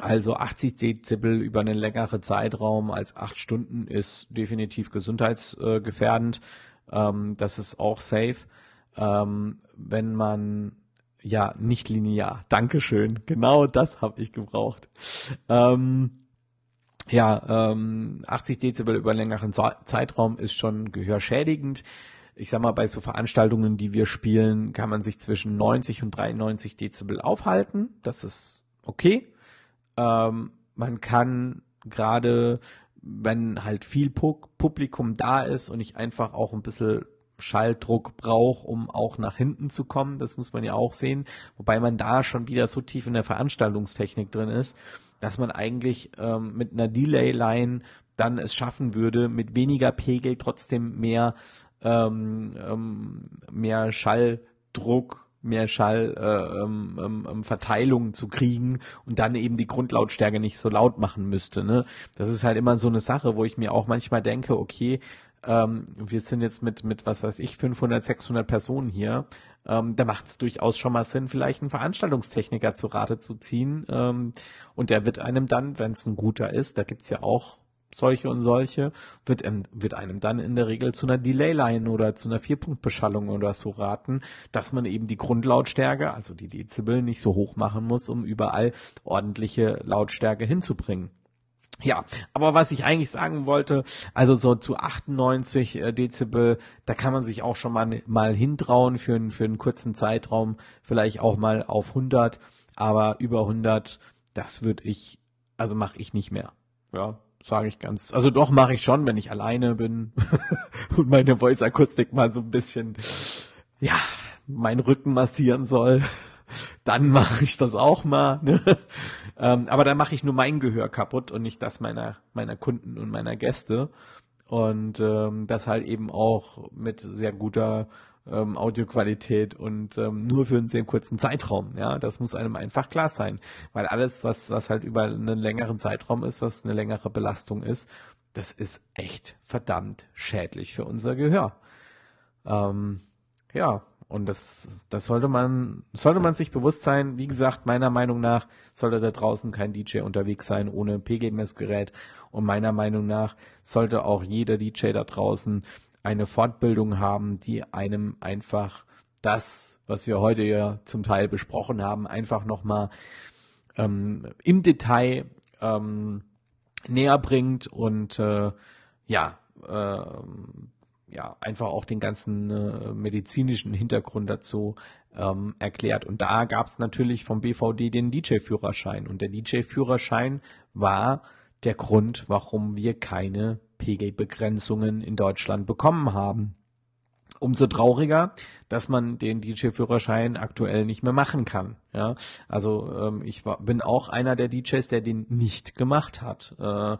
also 80 Dezibel über einen längeren Zeitraum als acht Stunden ist definitiv gesundheitsgefährdend. Ähm, das ist auch safe. Ähm, wenn man ja nicht linear. Dankeschön. Genau das habe ich gebraucht. Ähm, ja, ähm, 80 Dezibel über einen längeren Zeitraum ist schon gehörschädigend. Ich sag mal, bei so Veranstaltungen, die wir spielen, kann man sich zwischen 90 und 93 Dezibel aufhalten. Das ist okay. Ähm, man kann gerade, wenn halt viel Publikum da ist und ich einfach auch ein bisschen Schalldruck brauche, um auch nach hinten zu kommen. Das muss man ja auch sehen. Wobei man da schon wieder so tief in der Veranstaltungstechnik drin ist, dass man eigentlich ähm, mit einer Delay-Line dann es schaffen würde, mit weniger Pegel trotzdem mehr, ähm, ähm, mehr Schalldruck mehr Schallverteilung äh, ähm, ähm, Verteilung zu kriegen und dann eben die Grundlautstärke nicht so laut machen müsste. Ne? Das ist halt immer so eine Sache, wo ich mir auch manchmal denke, okay, ähm, wir sind jetzt mit, mit, was weiß ich, 500, 600 Personen hier. Ähm, da macht es durchaus schon mal Sinn, vielleicht einen Veranstaltungstechniker zu Rate zu ziehen. Ähm, und der wird einem dann, wenn es ein guter ist, da gibt's ja auch solche und solche, wird, ähm, wird einem dann in der Regel zu einer Delay-Line oder zu einer Vierpunktbeschallung oder so raten, dass man eben die Grundlautstärke, also die Dezibel, nicht so hoch machen muss, um überall ordentliche Lautstärke hinzubringen. Ja, aber was ich eigentlich sagen wollte, also so zu 98 äh, Dezibel, da kann man sich auch schon mal, mal hintrauen für, einen für einen kurzen Zeitraum, vielleicht auch mal auf 100, aber über 100, das würde ich, also mache ich nicht mehr. Ja, sage ich ganz. Also doch mache ich schon, wenn ich alleine bin und meine Voice-Akustik mal so ein bisschen, ja, meinen Rücken massieren soll. Dann mache ich das auch mal. Ne? Ähm, aber dann mache ich nur mein Gehör kaputt und nicht das meiner meiner Kunden und meiner Gäste. Und ähm, das halt eben auch mit sehr guter ähm, Audioqualität und ähm, nur für einen sehr kurzen Zeitraum. Ja, das muss einem einfach klar sein, weil alles, was was halt über einen längeren Zeitraum ist, was eine längere Belastung ist, das ist echt verdammt schädlich für unser Gehör. Ähm, ja, und das, das sollte man, sollte man sich bewusst sein. Wie gesagt, meiner Meinung nach sollte da draußen kein DJ unterwegs sein ohne PG-Messgerät. Und meiner Meinung nach sollte auch jeder DJ da draußen eine Fortbildung haben, die einem einfach das, was wir heute ja zum Teil besprochen haben, einfach nochmal ähm, im Detail ähm, näher bringt und äh, ja, äh, ja, einfach auch den ganzen äh, medizinischen Hintergrund dazu ähm, erklärt. Und da gab es natürlich vom BVD den DJ-Führerschein. Und der DJ-Führerschein war der Grund, warum wir keine Pegelbegrenzungen in Deutschland bekommen haben. Umso trauriger, dass man den DJ-Führerschein aktuell nicht mehr machen kann. Ja, also ähm, ich war, bin auch einer der DJs, der den nicht gemacht hat. Äh,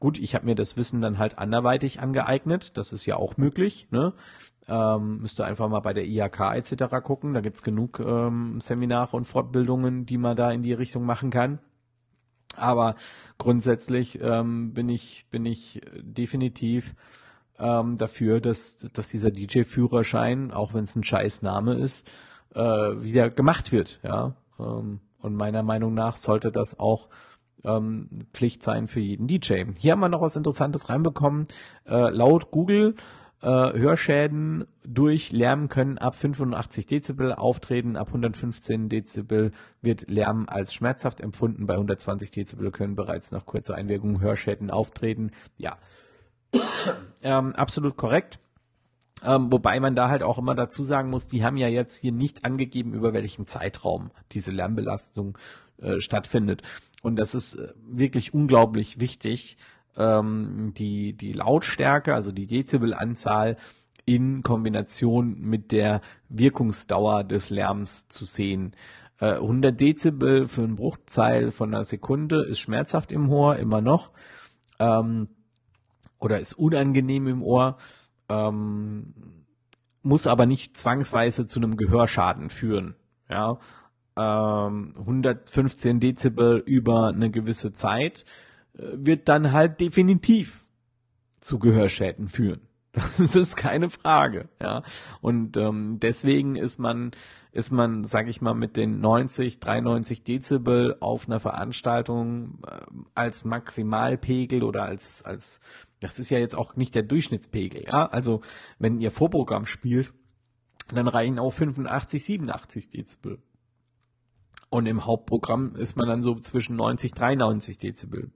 gut, ich habe mir das Wissen dann halt anderweitig angeeignet. Das ist ja auch möglich. Ne? Ähm, müsst einfach mal bei der IHK etc. gucken. Da gibt's genug ähm, Seminare und Fortbildungen, die man da in die Richtung machen kann. Aber grundsätzlich ähm, bin ich bin ich definitiv ähm, dafür, dass dass dieser DJ-Führerschein, auch wenn es ein scheiß Name ist, äh, wieder gemacht wird. Ja. Ähm, und meiner Meinung nach sollte das auch ähm, Pflicht sein für jeden DJ. Hier haben wir noch was Interessantes reinbekommen. Äh, laut Google äh, Hörschäden durch Lärm können ab 85 Dezibel auftreten, ab 115 Dezibel wird Lärm als schmerzhaft empfunden, bei 120 Dezibel können bereits nach kurzer Einwirkung Hörschäden auftreten. Ja, ähm, absolut korrekt. Ähm, wobei man da halt auch immer dazu sagen muss, die haben ja jetzt hier nicht angegeben, über welchen Zeitraum diese Lärmbelastung äh, stattfindet. Und das ist äh, wirklich unglaublich wichtig, ähm, die, die Lautstärke, also die Dezibelanzahl in Kombination mit der Wirkungsdauer des Lärms zu sehen. Äh, 100 Dezibel für einen Bruchteil von einer Sekunde ist schmerzhaft im Ohr, immer noch. Ähm, oder ist unangenehm im Ohr. Ähm, muss aber nicht zwangsweise zu einem Gehörschaden führen. Ja, ähm, 115 Dezibel über eine gewisse Zeit äh, wird dann halt definitiv zu Gehörschäden führen. Das ist keine Frage, ja. Und ähm, deswegen ist man, ist man, sag ich mal, mit den 90, 93 Dezibel auf einer Veranstaltung äh, als Maximalpegel oder als, als, das ist ja jetzt auch nicht der Durchschnittspegel, ja. Also wenn ihr Vorprogramm spielt, dann reichen auch 85, 87 Dezibel. Und im Hauptprogramm ist man dann so zwischen 90, 93 Dezibel.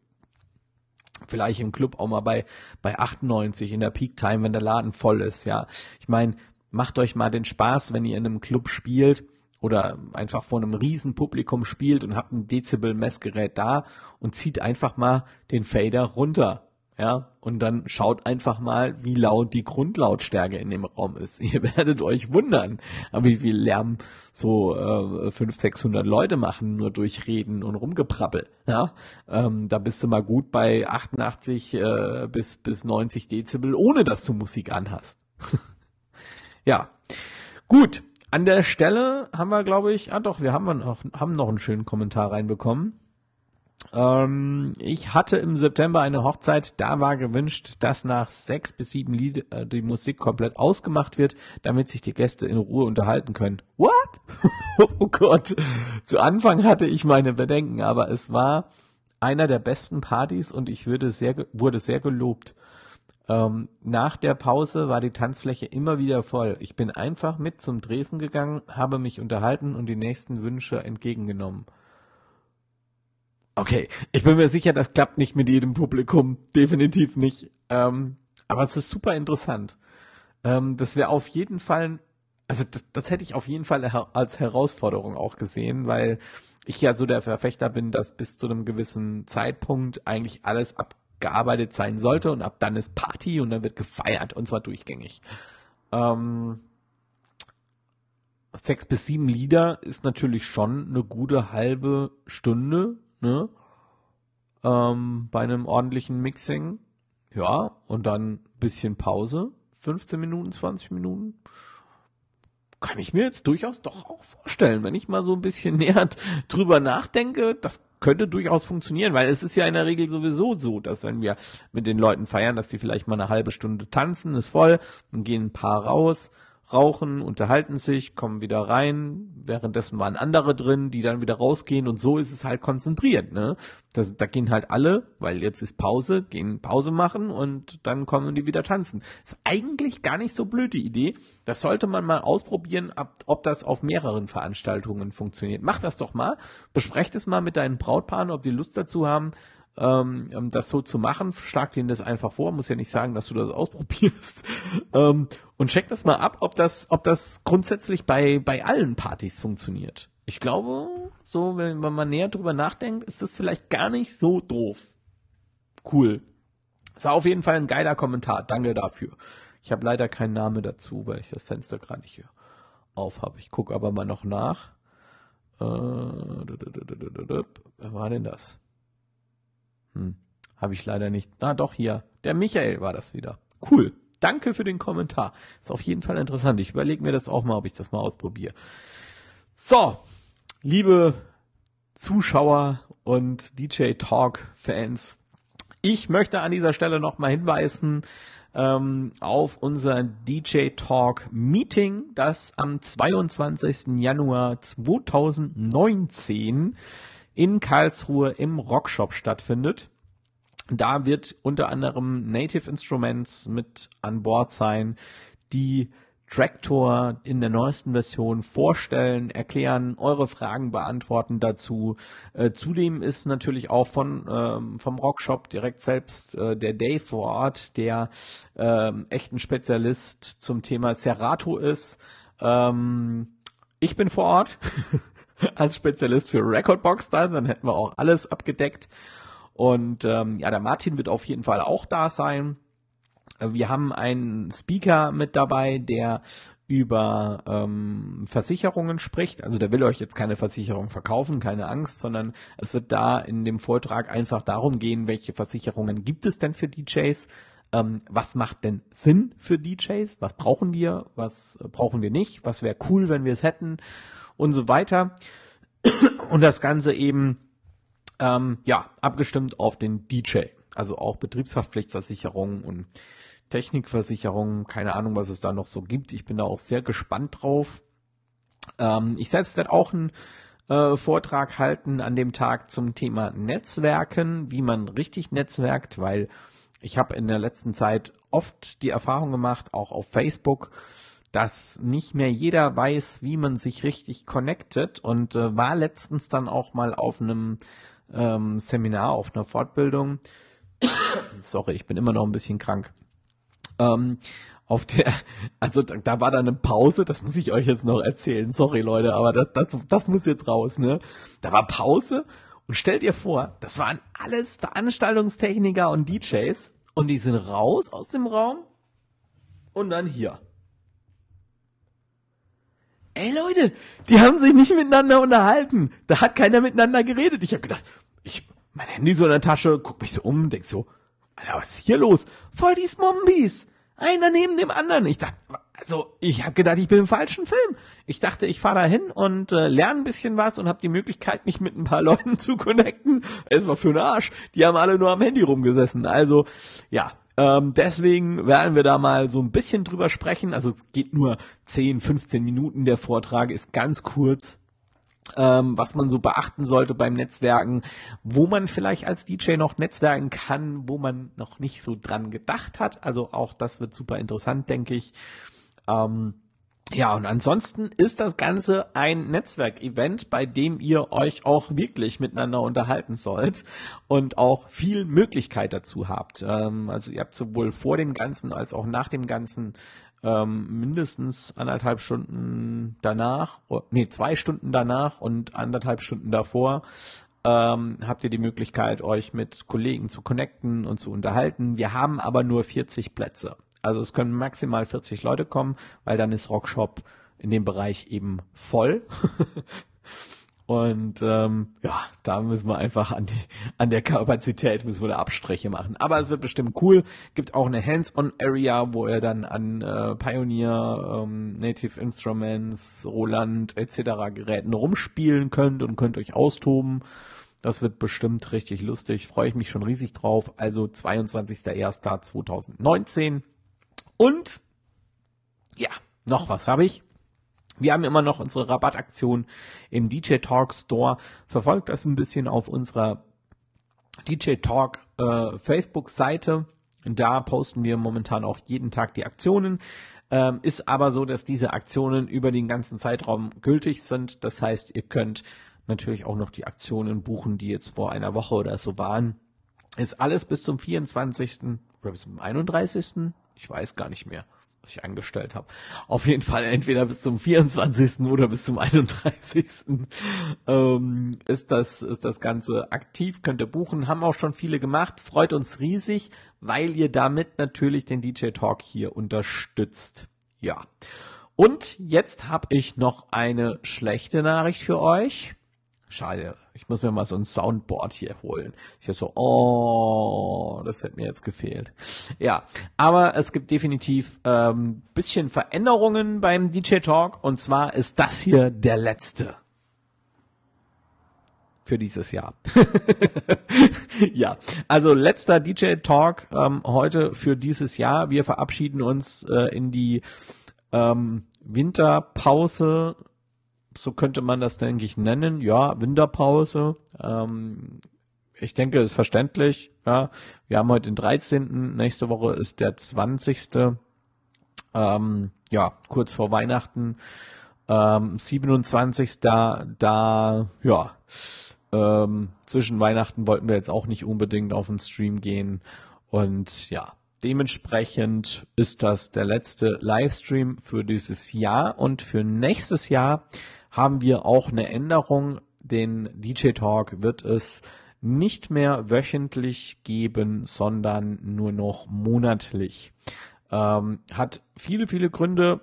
Vielleicht im Club auch mal bei, bei 98 in der Peak Time, wenn der Laden voll ist, ja. Ich meine, macht euch mal den Spaß, wenn ihr in einem Club spielt oder einfach vor einem riesen Publikum spielt und habt ein Dezibel-Messgerät da und zieht einfach mal den Fader runter ja, und dann schaut einfach mal, wie laut die Grundlautstärke in dem Raum ist. Ihr werdet euch wundern, wie viel Lärm so äh, 500, 600 Leute machen, nur durch Reden und Rumgeprabbel. Ja, ähm, da bist du mal gut bei 88 äh, bis, bis 90 Dezibel, ohne dass du Musik anhast. ja, gut. An der Stelle haben wir, glaube ich, ah doch, wir haben noch, haben noch einen schönen Kommentar reinbekommen. Ähm, ich hatte im September eine Hochzeit, da war gewünscht, dass nach sechs bis sieben Lied äh, die Musik komplett ausgemacht wird, damit sich die Gäste in Ruhe unterhalten können. What? oh Gott. Zu Anfang hatte ich meine Bedenken, aber es war einer der besten Partys und ich würde sehr, wurde sehr gelobt. Ähm, nach der Pause war die Tanzfläche immer wieder voll. Ich bin einfach mit zum Dresden gegangen, habe mich unterhalten und die nächsten Wünsche entgegengenommen. Okay, ich bin mir sicher, das klappt nicht mit jedem Publikum. Definitiv nicht. Ähm, aber es ist super interessant. Ähm, das wäre auf jeden Fall, also das, das hätte ich auf jeden Fall als Herausforderung auch gesehen, weil ich ja so der Verfechter bin, dass bis zu einem gewissen Zeitpunkt eigentlich alles abgearbeitet sein sollte und ab dann ist Party und dann wird gefeiert und zwar durchgängig. Ähm, sechs bis sieben Lieder ist natürlich schon eine gute halbe Stunde, ne? Ähm, bei einem ordentlichen Mixing. Ja, und dann bisschen Pause. 15 Minuten, 20 Minuten. Kann ich mir jetzt durchaus doch auch vorstellen, wenn ich mal so ein bisschen näher drüber nachdenke, das könnte durchaus funktionieren, weil es ist ja in der Regel sowieso so, dass wenn wir mit den Leuten feiern, dass sie vielleicht mal eine halbe Stunde tanzen, ist voll, dann gehen ein paar raus, rauchen, unterhalten sich, kommen wieder rein, währenddessen waren andere drin, die dann wieder rausgehen und so ist es halt konzentriert, ne? Das, da gehen halt alle, weil jetzt ist Pause, gehen Pause machen und dann kommen die wieder tanzen. Ist eigentlich gar nicht so blöd die Idee. Das sollte man mal ausprobieren, ob, ob das auf mehreren Veranstaltungen funktioniert. Mach das doch mal, besprecht es mal mit deinen Brautpaaren, ob die Lust dazu haben ähm, ähm, das so zu machen. Schlag denen das einfach vor, muss ja nicht sagen, dass du das ausprobierst. ähm, und check das mal ab, ob das, ob das grundsätzlich bei, bei allen Partys funktioniert. Ich glaube, so, wenn, man näher drüber nachdenkt, ist das vielleicht gar nicht so doof. Cool. Es war auf jeden Fall ein geiler Kommentar. Danke dafür. Ich habe leider keinen Namen dazu, weil ich das Fenster gerade nicht hier auf habe. Ich gucke aber mal noch nach. Äh, wer war denn das? Hm, Habe ich leider nicht. Na doch, hier. Der Michael war das wieder. Cool. Danke für den Kommentar. Ist auf jeden Fall interessant. Ich überlege mir das auch mal, ob ich das mal ausprobiere. So, liebe Zuschauer und DJ Talk Fans, ich möchte an dieser Stelle nochmal hinweisen ähm, auf unser DJ Talk Meeting, das am 22. Januar 2019 in Karlsruhe im Rockshop stattfindet. Da wird unter anderem Native Instruments mit an Bord sein, die Tractor in der neuesten Version vorstellen, erklären, eure Fragen beantworten dazu. Äh, zudem ist natürlich auch von ähm, vom Rockshop direkt selbst äh, der Dave vor Ort, der ähm, echt ein Spezialist zum Thema Serato ist. Ähm, ich bin vor Ort. als Spezialist für Recordbox dann, dann hätten wir auch alles abgedeckt. Und ähm, ja, der Martin wird auf jeden Fall auch da sein. Wir haben einen Speaker mit dabei, der über ähm, Versicherungen spricht. Also der will euch jetzt keine Versicherung verkaufen, keine Angst, sondern es wird da in dem Vortrag einfach darum gehen, welche Versicherungen gibt es denn für DJs, ähm, was macht denn Sinn für DJs, was brauchen wir, was brauchen wir nicht, was wäre cool, wenn wir es hätten und so weiter. Und das Ganze eben ähm, ja abgestimmt auf den DJ, also auch Betriebshaftpflichtversicherung und Technikversicherung, keine Ahnung, was es da noch so gibt. Ich bin da auch sehr gespannt drauf. Ähm, ich selbst werde auch einen äh, Vortrag halten an dem Tag zum Thema Netzwerken, wie man richtig netzwerkt, weil ich habe in der letzten Zeit oft die Erfahrung gemacht, auch auf Facebook, dass nicht mehr jeder weiß, wie man sich richtig connectet und äh, war letztens dann auch mal auf einem ähm, Seminar, auf einer Fortbildung. Sorry, ich bin immer noch ein bisschen krank. Ähm, auf der, also da, da, war dann eine Pause, das muss ich euch jetzt noch erzählen. Sorry Leute, aber das, das, das muss jetzt raus, ne? Da war Pause und stellt ihr vor, das waren alles Veranstaltungstechniker und DJs und die sind raus aus dem Raum und dann hier ey Leute, die haben sich nicht miteinander unterhalten. Da hat keiner miteinander geredet. Ich habe gedacht, ich, mein Handy so in der Tasche, guck mich so um, denk so, Alter, was ist hier los? Voll die Smombis. Einer neben dem anderen. Ich dachte, also ich habe gedacht, ich bin im falschen Film. Ich dachte, ich fahre da hin und äh, lerne ein bisschen was und habe die Möglichkeit, mich mit ein paar Leuten zu connecten. Es war für den Arsch. Die haben alle nur am Handy rumgesessen. Also ja, ähm, deswegen werden wir da mal so ein bisschen drüber sprechen. Also es geht nur 10, 15 Minuten. Der Vortrag ist ganz kurz. Ähm, was man so beachten sollte beim Netzwerken, wo man vielleicht als DJ noch netzwerken kann, wo man noch nicht so dran gedacht hat. Also auch das wird super interessant, denke ich. Ähm, ja, und ansonsten ist das Ganze ein Netzwerkevent, bei dem ihr euch auch wirklich miteinander unterhalten sollt und auch viel Möglichkeit dazu habt. Ähm, also ihr habt sowohl vor dem Ganzen als auch nach dem Ganzen ähm, mindestens anderthalb Stunden danach, nee, zwei Stunden danach und anderthalb Stunden davor ähm, habt ihr die Möglichkeit, euch mit Kollegen zu connecten und zu unterhalten. Wir haben aber nur 40 Plätze. Also es können maximal 40 Leute kommen, weil dann ist Rockshop in dem Bereich eben voll. Und ähm, ja, da müssen wir einfach an, die, an der Kapazität müssen wir da Abstriche machen. Aber es wird bestimmt cool. Gibt auch eine Hands-on-Area, wo ihr dann an äh, Pioneer, ähm, Native Instruments, Roland etc. Geräten rumspielen könnt und könnt euch austoben. Das wird bestimmt richtig lustig. Freue ich mich schon riesig drauf. Also 22.01.2019. Und ja, noch was habe ich. Wir haben immer noch unsere Rabattaktion im DJ Talk Store. Verfolgt das ein bisschen auf unserer DJ Talk äh, Facebook-Seite. Da posten wir momentan auch jeden Tag die Aktionen. Ähm, ist aber so, dass diese Aktionen über den ganzen Zeitraum gültig sind. Das heißt, ihr könnt natürlich auch noch die Aktionen buchen, die jetzt vor einer Woche oder so waren. Ist alles bis zum 24. oder bis zum 31. Ich weiß gar nicht mehr was ich angestellt habe. Auf jeden Fall entweder bis zum 24. oder bis zum 31. Ähm, ist das ist das Ganze aktiv, könnt ihr buchen, haben auch schon viele gemacht, freut uns riesig, weil ihr damit natürlich den DJ Talk hier unterstützt. Ja. Und jetzt habe ich noch eine schlechte Nachricht für euch. Schade, ich muss mir mal so ein Soundboard hier holen. Ich so, oh, das hätte mir jetzt gefehlt. Ja, aber es gibt definitiv ähm, bisschen Veränderungen beim DJ Talk und zwar ist das hier der letzte für dieses Jahr. ja, also letzter DJ Talk ähm, heute für dieses Jahr. Wir verabschieden uns äh, in die ähm, Winterpause so könnte man das, denke ich, nennen. Ja, Winterpause. Ähm, ich denke, ist verständlich. Ja, wir haben heute den 13. Nächste Woche ist der 20. Ähm, ja, kurz vor Weihnachten. Ähm, 27. Da, da, ja, ähm, zwischen Weihnachten wollten wir jetzt auch nicht unbedingt auf den Stream gehen. Und ja, dementsprechend ist das der letzte Livestream für dieses Jahr und für nächstes Jahr haben wir auch eine Änderung. Den DJ Talk wird es nicht mehr wöchentlich geben, sondern nur noch monatlich. Ähm, hat viele, viele Gründe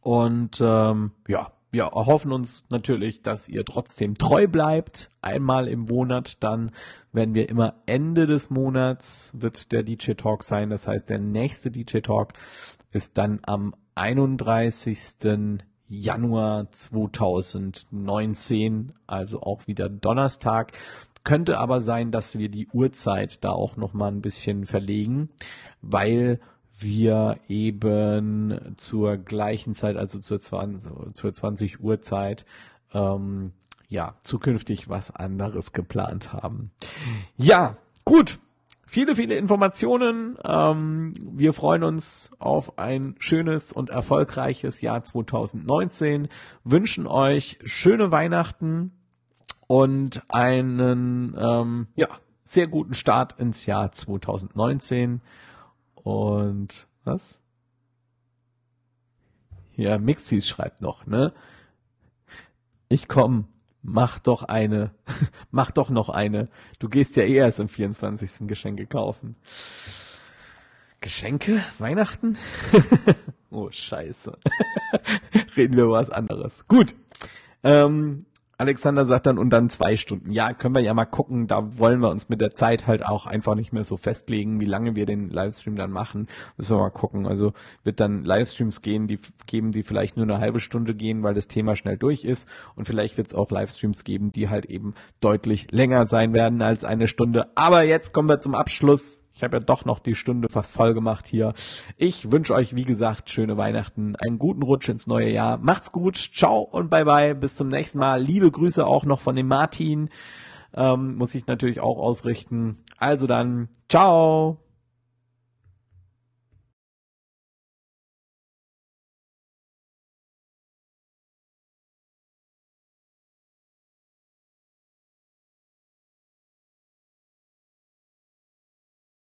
und ähm, ja, wir erhoffen uns natürlich, dass ihr trotzdem treu bleibt. Einmal im Monat, dann werden wir immer Ende des Monats wird der DJ Talk sein. Das heißt, der nächste DJ Talk ist dann am 31. Januar 2019, also auch wieder Donnerstag. Könnte aber sein, dass wir die Uhrzeit da auch noch mal ein bisschen verlegen, weil wir eben zur gleichen Zeit, also zur 20, zur 20 Uhr Zeit, ähm, ja, zukünftig was anderes geplant haben. Ja, gut viele, viele Informationen. Ähm, wir freuen uns auf ein schönes und erfolgreiches Jahr 2019, wünschen euch schöne Weihnachten und einen ähm, ja, sehr guten Start ins Jahr 2019. Und was? Ja, Mixis schreibt noch, ne? Ich komme mach doch eine, mach doch noch eine. Du gehst ja eh erst am 24. Geschenke kaufen. Geschenke? Weihnachten? oh, scheiße. Reden wir über was anderes. Gut. Ähm, Alexander sagt dann, und dann zwei Stunden. Ja, können wir ja mal gucken. Da wollen wir uns mit der Zeit halt auch einfach nicht mehr so festlegen, wie lange wir den Livestream dann machen. Müssen wir mal gucken. Also wird dann Livestreams gehen, die geben, die vielleicht nur eine halbe Stunde gehen, weil das Thema schnell durch ist. Und vielleicht wird es auch Livestreams geben, die halt eben deutlich länger sein werden als eine Stunde. Aber jetzt kommen wir zum Abschluss ich habe ja doch noch die Stunde fast voll gemacht hier. Ich wünsche euch, wie gesagt, schöne Weihnachten, einen guten Rutsch ins neue Jahr. Macht's gut, ciao und bye bye. Bis zum nächsten Mal. Liebe Grüße auch noch von dem Martin. Ähm, muss ich natürlich auch ausrichten. Also dann, ciao.